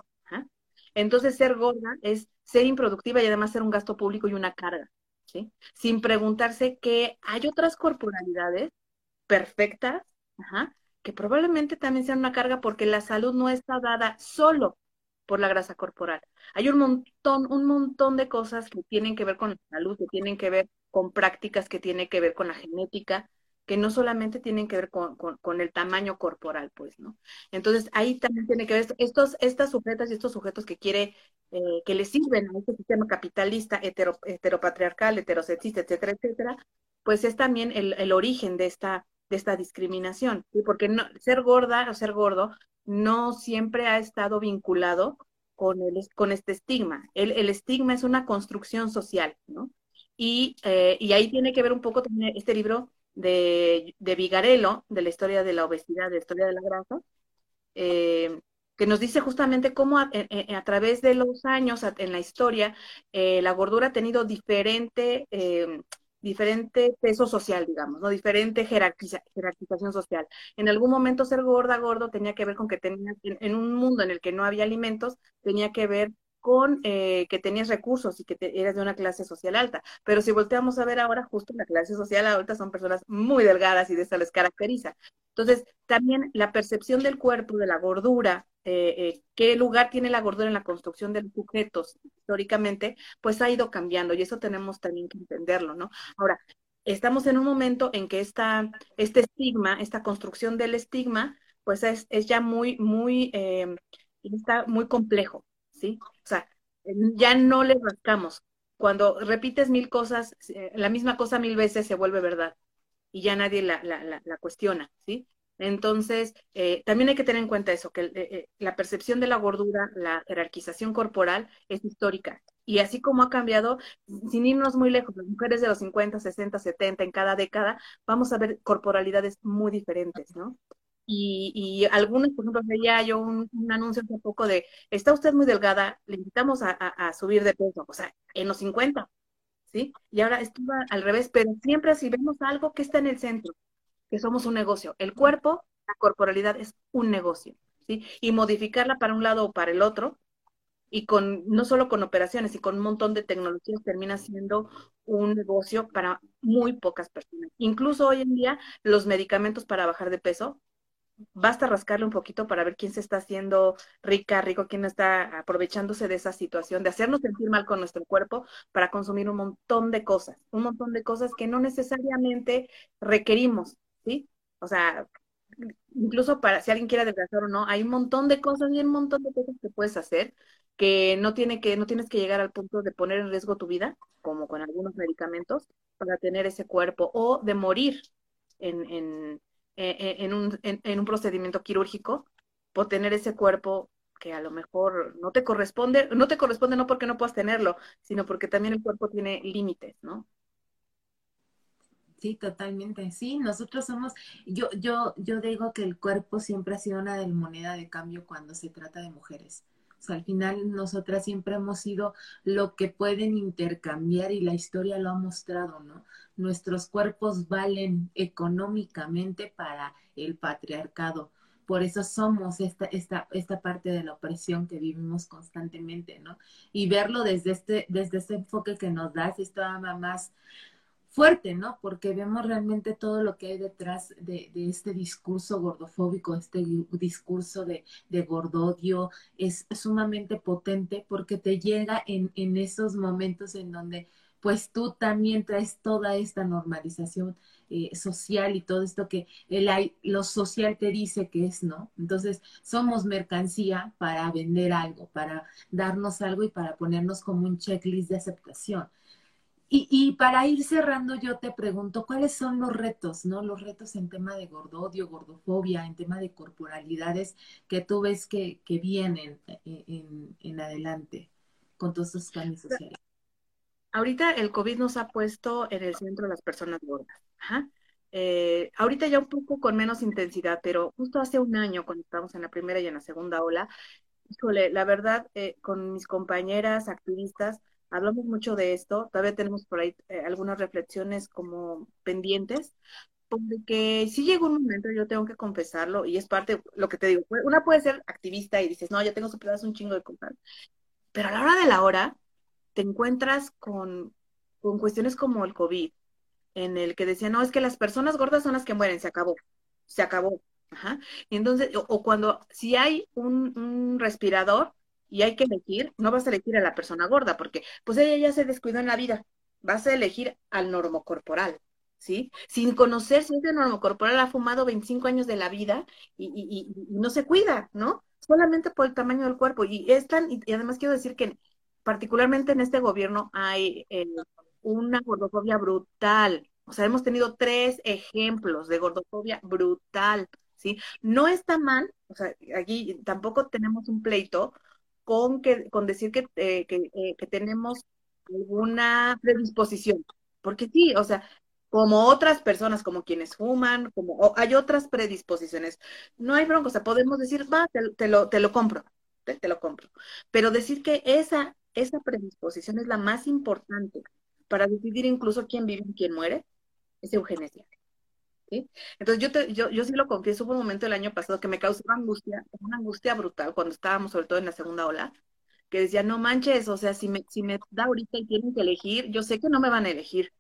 entonces, ser gorda es ser improductiva y además ser un gasto público y una carga, Sin preguntarse que hay otras corporalidades perfectas, que probablemente también sean una carga porque la salud no está dada solo por la grasa corporal. Hay un montón, un montón de cosas que tienen que ver con la salud, que tienen que ver con prácticas, que tienen que ver con la genética, que no solamente tienen que ver con, con, el tamaño corporal, pues, ¿no? Entonces, ahí también tiene que ver estos, estas sujetas y estos sujetos que quiere, eh, que le sirven a este sistema capitalista, hetero, heteropatriarcal, heterosexista, etcétera, etcétera, pues es también el, el origen de esta, de esta discriminación. Porque no, ser gorda o ser gordo no siempre ha estado vinculado con, el, con este estigma. El, el estigma es una construcción social, ¿no? Y, eh, y ahí tiene que ver un poco también este libro de, de Vigarello, de la historia de la obesidad, de la historia de la grasa, eh, que nos dice justamente cómo a, través de los años, en la historia, eh, la gordura ha tenido diferente, eh, diferente peso social, digamos, ¿no? Diferente jerarquización social. En algún momento ser gorda, gordo, tenía que ver con que tenía, en un mundo en el que no había alimentos, tenía que ver con eh, que tenías recursos y que eras de una clase social alta. Pero si volteamos a ver ahora, justo la clase social alta son personas muy delgadas y de esa les caracteriza. Entonces, también la percepción del cuerpo, de la gordura, eh, eh, qué lugar tiene la gordura en la construcción de los sujetos históricamente, pues ha ido cambiando y eso tenemos también que entenderlo, ¿no? Ahora, estamos en un momento en que esta, este estigma, esta construcción del estigma, pues es, es ya muy, muy, está muy complejo. ¿Sí? O sea, ya no le rascamos. Cuando repites mil cosas, eh, la misma cosa mil veces se vuelve verdad y ya nadie la, la, la, cuestiona, ¿sí? Entonces, eh, también hay que tener en cuenta eso, que eh, la percepción de la gordura, la jerarquización corporal es histórica. Y así como ha cambiado, sin irnos muy lejos, las mujeres de los 50, 60, 70, en cada década, vamos a ver corporalidades muy diferentes, ¿no? Y, y algunos, por ejemplo, veía yo un, anuncio hace poco de, está usted muy delgada, le invitamos a, subir de peso, o sea, en los 50, ¿sí? Y ahora estuvo al revés, pero siempre así vemos algo que está en el centro, que somos un negocio. El cuerpo, la corporalidad es un negocio, ¿sí? Y modificarla para un lado o para el otro, y con no solo con operaciones y con un montón de tecnologías termina siendo un negocio para muy pocas personas. Incluso hoy en día los medicamentos para bajar de peso basta rascarle un poquito para ver quién se está haciendo rica, rico, quién está aprovechándose de esa situación, de hacernos sentir mal con nuestro cuerpo para consumir un montón de cosas, un montón de cosas que no necesariamente requerimos, ¿sí? O sea, incluso para si alguien quiere adelgazar o no, hay un montón de cosas y un montón de cosas que puedes hacer que no tiene que no tienes que llegar al punto de poner en riesgo tu vida, como con algunos medicamentos, para tener ese cuerpo o de morir en eh, eh, en, un, en, un procedimiento quirúrgico por tener ese cuerpo que a lo mejor no te corresponde, no te corresponde no porque no puedas tenerlo, sino porque también el cuerpo tiene límites, ¿no? Sí, totalmente. Sí, nosotros somos, yo, yo, yo digo que el cuerpo siempre ha sido una moneda de cambio cuando se trata de mujeres. Sea, al final nosotras siempre hemos sido lo que pueden intercambiar y la historia lo ha mostrado, ¿no? Nuestros cuerpos valen económicamente para el patriarcado. Por eso somos esta, esta, esta parte de la opresión que vivimos constantemente, ¿no? Y verlo desde este, desde este enfoque que nos das, esto más fuerte, ¿no? Porque vemos realmente todo lo que hay detrás de, este discurso gordofóbico, este discurso de, gordodio, es sumamente potente porque te llega en, esos momentos en donde pues tú también traes toda esta normalización eh, social y todo esto que el, lo social te dice que es, ¿no? Entonces, somos mercancía para vender algo, para darnos algo y para ponernos como un checklist de aceptación. Y, para ir cerrando, yo te pregunto, ¿cuáles son los retos, no? Los retos en tema de gordodio, gordofobia, en tema de corporalidades que tú ves que, vienen eh, en, adelante con todos estos cambios sociales. Ahorita el COVID nos ha puesto en el centro de las personas gordas. Eh, ahorita ya un poco con menos intensidad, pero justo hace un año, cuando estábamos en la primera y en la segunda ola, híjole, la verdad, eh, con mis compañeras activistas, hablamos mucho de esto, todavía tenemos por ahí eh, algunas reflexiones como pendientes, porque si llega un momento, yo tengo que confesarlo, y es parte, lo que te digo, una puede ser activista y dices, no, ya tengo pedazo un chingo de contar, pero a la hora de la hora te encuentras con, con cuestiones como el COVID, en el que decían, no, es que las personas gordas son las que mueren, se acabó, se acabó. Ajá. Entonces, o, cuando si hay un, un respirador, y hay que elegir, no vas a elegir a la persona gorda, porque pues ella ya se descuidó en la vida, vas a elegir al normocorporal, ¿sí? Sin conocer si ese normocorporal ha fumado 25 años de la vida y, no se cuida, ¿no? Solamente por el tamaño del cuerpo. Y es tan, y además quiero decir que particularmente en este gobierno hay eh, una gordofobia brutal. O sea, hemos tenido tres ejemplos de gordofobia brutal, ¿sí? No está mal, o sea, aquí tampoco tenemos un pleito, con, que, con decir que, eh, eh, que, tenemos alguna predisposición. Porque sí, o sea, como otras personas, como quienes fuman, como hay otras predisposiciones. No hay bronca, o sea, podemos decir, va, te, lo, te lo compro, te, lo compro. Pero decir que esa, esa predisposición es la más importante para decidir incluso quién vive y quién muere, es eugenesia. Entonces yo, te, yo, yo sí lo confieso, hubo un momento el año pasado que me causaba angustia, una angustia brutal cuando estábamos sobre todo en la segunda ola, que decía, no manches, o sea, si me, si me da ahorita y tienen que elegir, yo sé que no me van a elegir.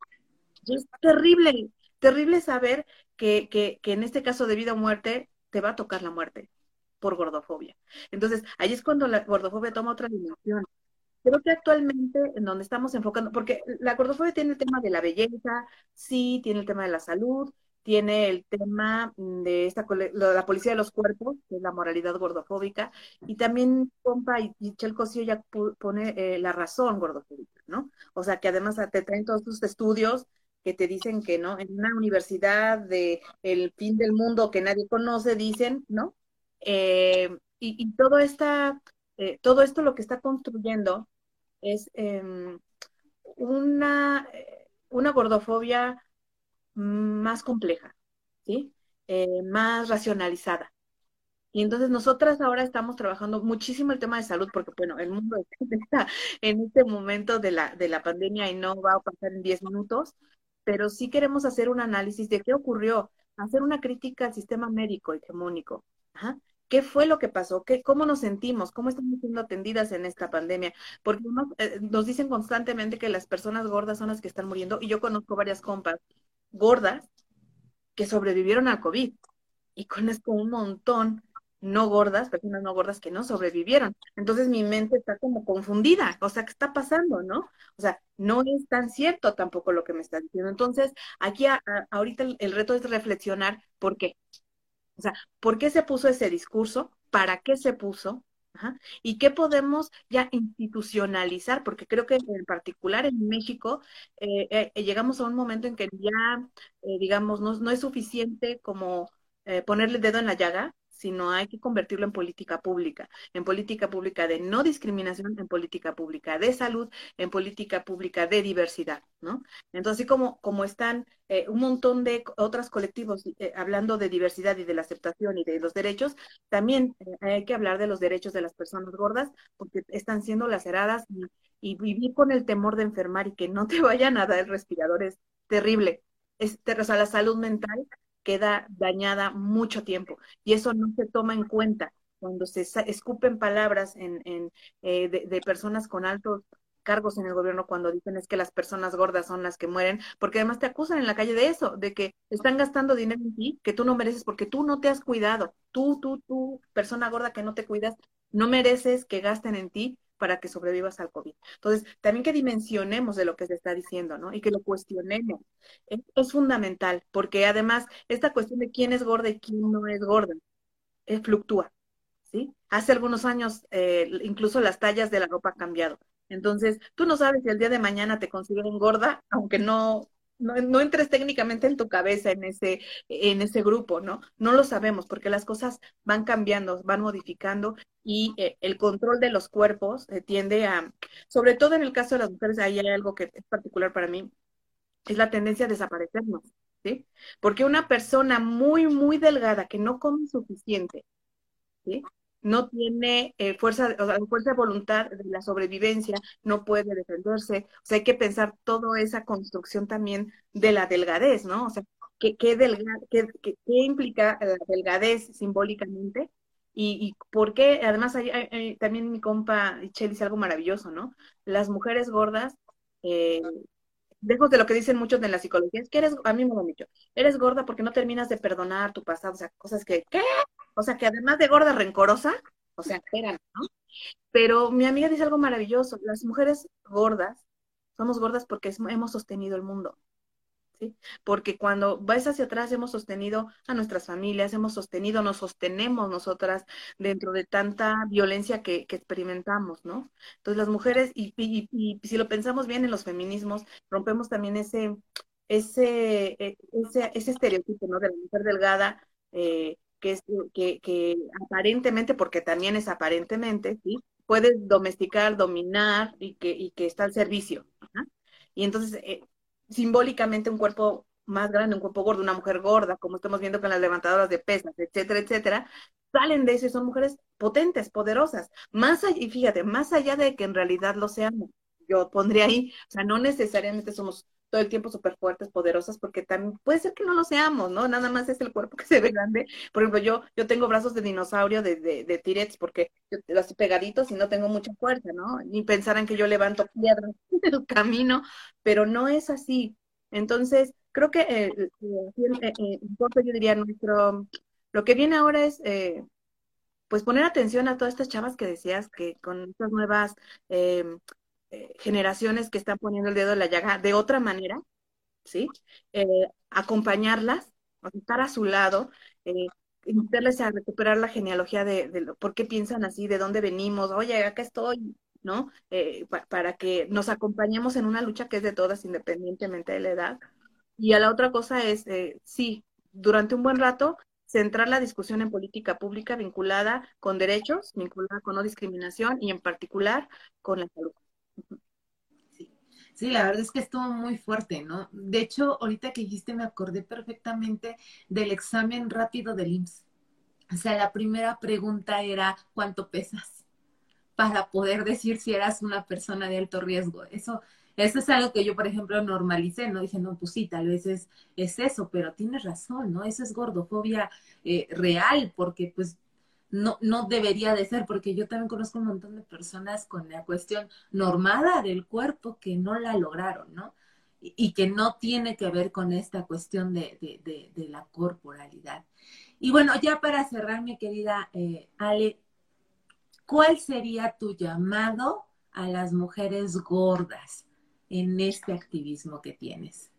es terrible, terrible saber que, que, que en este caso de vida o muerte te va a tocar la muerte por gordofobia. Entonces, ahí es cuando la gordofobia toma otra dimensión. Creo que actualmente en donde estamos enfocando, porque la gordofobia tiene el tema de la belleza, sí, tiene el tema de la salud, tiene el tema de esta la policía de los cuerpos, que es la moralidad gordofóbica, y también compa y Michelle Cosío ya pone eh, la razón gordofóbica, ¿no? O sea, que además te traen todos tus estudios que te dicen que, ¿no? En una universidad de el fin del mundo que nadie conoce, dicen, ¿no? Eh, y, todo esta, eh, todo esto lo que está construyendo es em, una, una gordofobia más compleja, ¿sí? Eh, más racionalizada. Y entonces nosotras ahora estamos trabajando muchísimo el tema de salud, porque bueno, el mundo está en este momento de la, de la pandemia y no va a pasar en 10 minutos, pero sí queremos hacer un análisis de qué ocurrió, hacer una crítica al sistema médico hegemónico. ¿Qué fue lo que pasó? ¿Qué, ¿Cómo nos sentimos? ¿Cómo estamos siendo atendidas en esta pandemia? Porque eh, nos dicen constantemente que las personas gordas son las que están muriendo y yo conozco varias compas gordas que sobrevivieron al COVID. Y con esto un montón no gordas, personas no gordas que no sobrevivieron. Entonces mi mente está como confundida, o sea, ¿qué está pasando, no? O sea, no es tan cierto tampoco lo que me está diciendo. Entonces, aquí ahorita el, reto es reflexionar por qué. O sea, ¿por qué se puso ese discurso? ¿Para qué se puso? ¿Y qué podemos ya institucionalizar? Porque creo que en particular en México eh, eh, llegamos a un momento en que ya, eh, digamos, no, no, es suficiente como ponerle el dedo en la llaga, sino hay que convertirlo en política pública, en política pública de no discriminación, en política pública de salud, en política pública de diversidad, ¿no? Entonces, como, como están eh, un montón de otros colectivos eh, hablando de diversidad y de la aceptación y de los derechos, también eh, hay que hablar de los derechos de las personas gordas, porque están siendo laceradas y, y vivir con el temor de enfermar y que no te vayan a dar el respirador es terrible. Es, o sea, la salud mental queda dañada mucho tiempo y eso no se toma en cuenta cuando se escupen palabras en, eh, de, personas con altos cargos en el gobierno cuando dicen es que las personas gordas son las que mueren, porque además te acusan en la calle de eso, de que están gastando dinero en ti que tú no mereces porque tú no te has cuidado. Tú, tú, tú, persona gorda que no te cuidas, no mereces que gasten en ti para que sobrevivas al COVID. Entonces, también que dimensionemos de lo que se está diciendo, ¿no? Y que lo cuestionemos. Es, fundamental, porque además esta cuestión de quién es gorda y quién no es gorda eh, fluctúa, ¿sí? Hace algunos años eh, incluso las tallas de la ropa han cambiado. Entonces, tú no sabes si el día de mañana te consideren gorda, aunque no no, entres técnicamente en tu cabeza en ese, en ese grupo, ¿no? No lo sabemos porque las cosas van cambiando, van modificando y eh, el control de los cuerpos eh, tiende a, sobre todo en el caso de las mujeres, ahí hay algo que es particular para mí, es la tendencia a desaparecernos, ¿sí? Porque una persona muy, muy delgada que no come suficiente, ¿sí? No tiene eh, fuerza, o sea, fuerza de voluntad de la sobrevivencia, no puede defenderse. O sea, hay que pensar toda esa construcción también de la delgadez, ¿no? O sea, ¿qué, qué, qué, qué, implica la delgadez simbólicamente? Y, y por qué, además, hay, también mi compa Chel dice algo maravilloso, ¿no? Las mujeres gordas, eh, lejos de lo que dicen muchos de la psicología, es que eres, a mí me lo han eres gorda porque no terminas de perdonar tu pasado, o sea, cosas que, ¿qué? O sea, que además de gorda rencorosa, o sea, eran, ¿no? Pero mi amiga dice algo maravilloso, las mujeres gordas, somos gordas porque hemos sostenido el mundo. ¿Sí? Porque cuando vas hacia atrás hemos sostenido a nuestras familias, hemos sostenido, nos sostenemos nosotras dentro de tanta violencia que, experimentamos, ¿no? Entonces las mujeres, y, y, si lo pensamos bien en los feminismos, rompemos también ese, ese, e, ese, ese estereotipo, ¿no? De la mujer delgada, eh, que, es, que, que aparentemente, porque también es aparentemente, ¿sí? puedes domesticar, dominar y que, y que está al servicio. Y entonces, eh, simbólicamente, un cuerpo más grande, un cuerpo gordo, una mujer gorda, como estamos viendo con las levantadoras de pesas, etcétera, etcétera, salen de eso y son mujeres potentes, poderosas. Más allá, y fíjate, más allá de que en realidad lo sean, yo pondría ahí, o sea, no necesariamente somos todo el tiempo súper fuertes, poderosas, porque también puede ser que no lo seamos, ¿no? Nada más es el cuerpo que se ve grande. Por ejemplo, yo, yo tengo brazos de dinosaurio de, de, de T-Rex porque yo los pegaditos y no tengo mucha fuerza, ¿no? Ni pensarán que yo levanto piedras en el camino, pero no es así. Entonces, creo que eh, eh, eh, eh yo diría nuestro, lo que viene ahora es pues poner atención a todas estas chavas que decías que con estas nuevas eh, generaciones que están poniendo el dedo en la llaga de otra manera, ¿sí? Eh, acompañarlas, estar a su lado, eh, a recuperar la genealogía de, de, por qué piensan así, de dónde venimos, oye, acá estoy, ¿no? Eh, para que nos acompañemos en una lucha que es de todas, independientemente de la edad. Y a la otra cosa es, sí, durante un buen rato, centrar la discusión en política pública vinculada con derechos, vinculada con no discriminación y en particular con la salud. Sí. la verdad es que estuvo muy fuerte, ¿no? De hecho, ahorita que dijiste me acordé perfectamente del examen rápido del IMSS. O sea, la primera pregunta era ¿cuánto pesas? Para poder decir si eras una persona de alto riesgo. Eso, eso es algo que yo, por ejemplo, normalicé, ¿no? Dije, no, pues sí, tal vez es, es eso, pero tienes razón, ¿no? Eso es gordofobia eh, real, porque pues no, no debería de ser, porque yo también conozco un montón de personas con la cuestión normada del cuerpo que no la lograron, ¿no? Y, que no tiene que ver con esta cuestión de, de, la corporalidad. Y bueno, ya para cerrar, mi querida eh, Ale, ¿cuál sería tu llamado a las mujeres gordas en este activismo que tienes?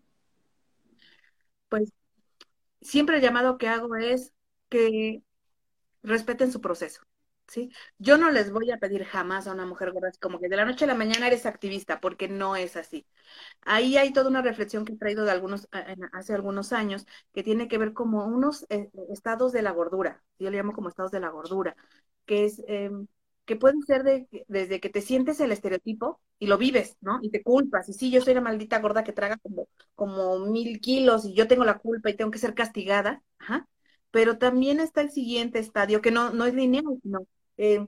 Pues siempre el llamado que hago es que respeten su proceso, ¿sí? Yo no les voy a pedir jamás a una mujer gorda como que de la noche a la mañana eres activista, porque no es así. Ahí hay toda una reflexión que he traído de algunos, hace algunos años, que tiene que ver como unos eh, estados de la gordura, yo le llamo como estados de la gordura, que es... Em, que pueden ser de, desde que te sientes el estereotipo y lo vives, ¿no? Y te culpas, y sí, yo soy la maldita gorda que traga como, como mil kilos y yo tengo la culpa y tengo que ser castigada, Ajá. Pero también está el siguiente estadio, que no, no es lineal, sino eh,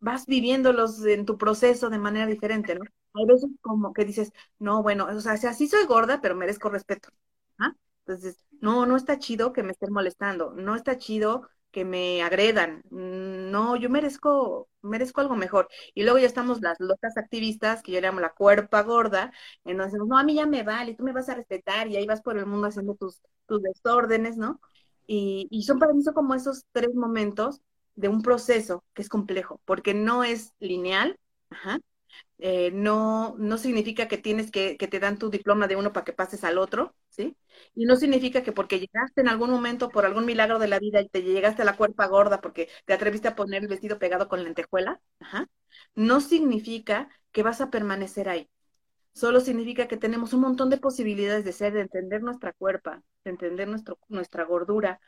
vas viviéndolos en tu proceso de manera diferente, ¿no? Hay veces como que dices, no, bueno, o sea, sí soy gorda, pero merezco respeto. ¿ah? Entonces, no, no está chido que me estén molestando, no está chido que me agredan, no, yo merezco, merezco algo mejor. Y luego ya estamos las locas activistas, que yo le llamo la cuerpa gorda, entonces, no, a mí ya me vale, tú me vas a respetar, y ahí vas por el mundo haciendo tus, tus desórdenes, ¿no? Y, y son para mí son como esos tres momentos de un proceso que es complejo, porque no es lineal, eh, no, no significa que tienes que, que te dan tu diploma de uno para que pases al otro, ¿sí? Y no significa que porque llegaste en algún momento por algún milagro de la vida y te llegaste a la cuerpa gorda porque te atreviste a poner el vestido pegado con lentejuela, no significa que vas a permanecer ahí. Solo significa que tenemos un montón de posibilidades de ser, de entender nuestra cuerpa, de entender nuestro, nuestra gordura,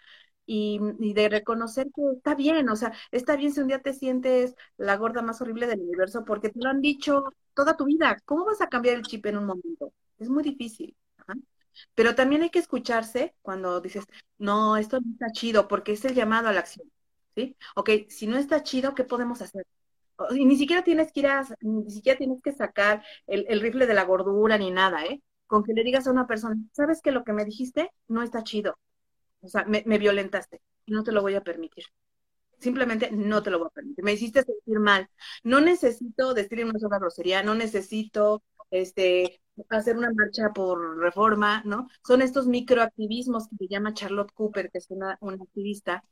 y, de reconocer que está bien, o sea, está bien si un día te sientes la gorda más horrible del universo porque te lo han dicho toda tu vida. ¿Cómo vas a cambiar el chip en un momento? Es muy difícil. Pero también hay que escucharse cuando dices, no, esto no está chido, porque es el llamado a la acción. ¿Sí? Ok, si no está chido, ¿qué podemos hacer? Y ni siquiera tienes que ir a, ni siquiera tienes que sacar el, rifle de la gordura ni nada, ¿eh? Con que le digas a una persona, ¿sabes que lo que me dijiste no está chido? O sea, me, violentaste. No te lo voy a permitir. Simplemente no te lo voy a permitir. Me hiciste sentir mal. No necesito decir una sola grosería, no necesito este, hacer una marcha por reforma, ¿no? Son estos microactivismos que se llama Charlotte Cooper, que es una, una activista,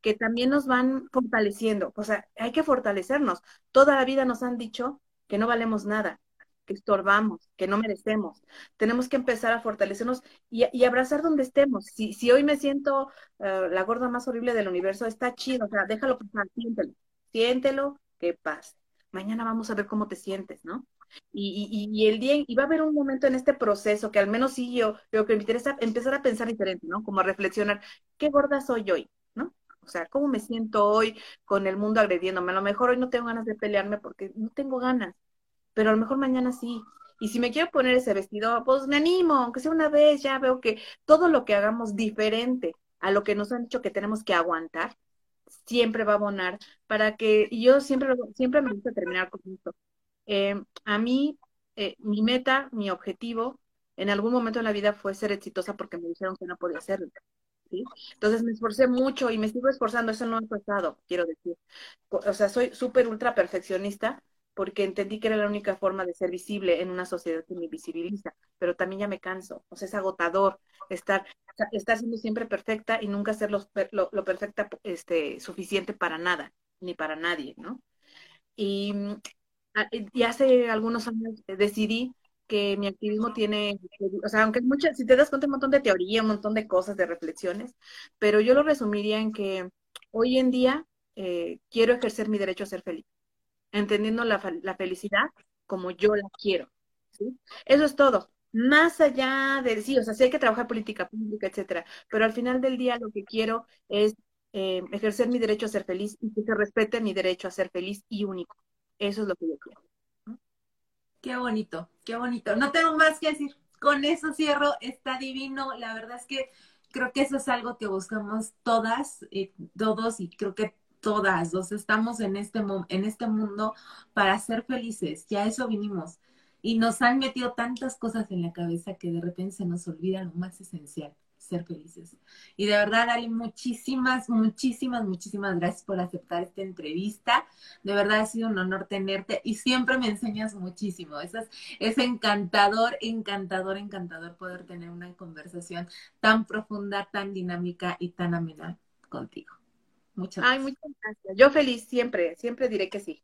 que también nos van fortaleciendo. O sea, hay que fortalecernos. Toda la vida nos han dicho que no valemos nada, que estorbamos, que no merecemos. Tenemos que empezar a fortalecernos y, abrazar donde estemos. Si, si hoy me siento eh, la gorda más horrible del universo, está chido, o sea, déjalo pasar, siéntelo, siéntelo, que pase. Mañana vamos a ver cómo te sientes, ¿no? Y, y, el día, y va a haber un momento en este proceso que al menos sí yo, creo que me interesa empezar a pensar diferente, ¿no? Como a reflexionar, ¿qué gorda soy hoy? ¿No? O sea, ¿cómo me siento hoy con el mundo agrediéndome? A lo mejor hoy no tengo ganas de pelearme porque no tengo ganas, pero a lo mejor mañana sí. Y si me quiero poner ese vestido, pues me animo, aunque sea una vez, ya veo que todo lo que hagamos diferente a lo que nos han dicho que tenemos que aguantar, siempre va a abonar para que, y yo siempre, siempre me gusta terminar con esto. Eh, a mí, eh, mi meta, mi objetivo, en algún momento en la vida fue ser exitosa porque me dijeron que no podía serlo. Entonces me esforcé mucho y me sigo esforzando, eso no ha costado, quiero decir. O sea, soy súper ultra perfeccionista, porque entendí que era la única forma de ser visible en una sociedad que me visibiliza, pero también ya me canso, o sea, es agotador estar, estar siendo siempre perfecta y nunca ser lo, perfecta este, suficiente para nada, ni para nadie, ¿no? Y, ah, y hace algunos años decidí que mi activismo tiene, o sea, aunque muchas, si te das cuenta, un montón de teoría, un montón de cosas, de reflexiones, pero yo lo resumiría en que hoy en día eh, quiero ejercer mi derecho a ser feliz entendiendo la, la felicidad como yo la quiero. ¿sí? Eso es todo. Más allá de, sí, o sea, sí hay que trabajar política pública, etcétera, pero al final del día lo que quiero es eh, ejercer mi derecho a ser feliz y que se respete mi derecho a ser feliz y único. Eso es lo que yo quiero. Qué bonito, qué bonito. No tengo más que decir. Con eso cierro. Está divino. La verdad es que creo que eso es algo que buscamos todas, eh, todos, y creo que todas, los estamos en este, en este mundo para ser felices, ya eso vinimos. Y nos han metido tantas cosas en la cabeza que de repente se nos olvida lo más esencial, ser felices. Y de verdad, Ali, muchísimas, muchísimas, muchísimas gracias por aceptar esta entrevista. De verdad ha sido un honor tenerte y siempre me enseñas muchísimo. Es, es encantador, encantador, encantador poder tener una conversación tan profunda, tan dinámica y tan amena contigo. Muchas gracias. Ay, muchas gracias. Yo feliz siempre, siempre diré que sí.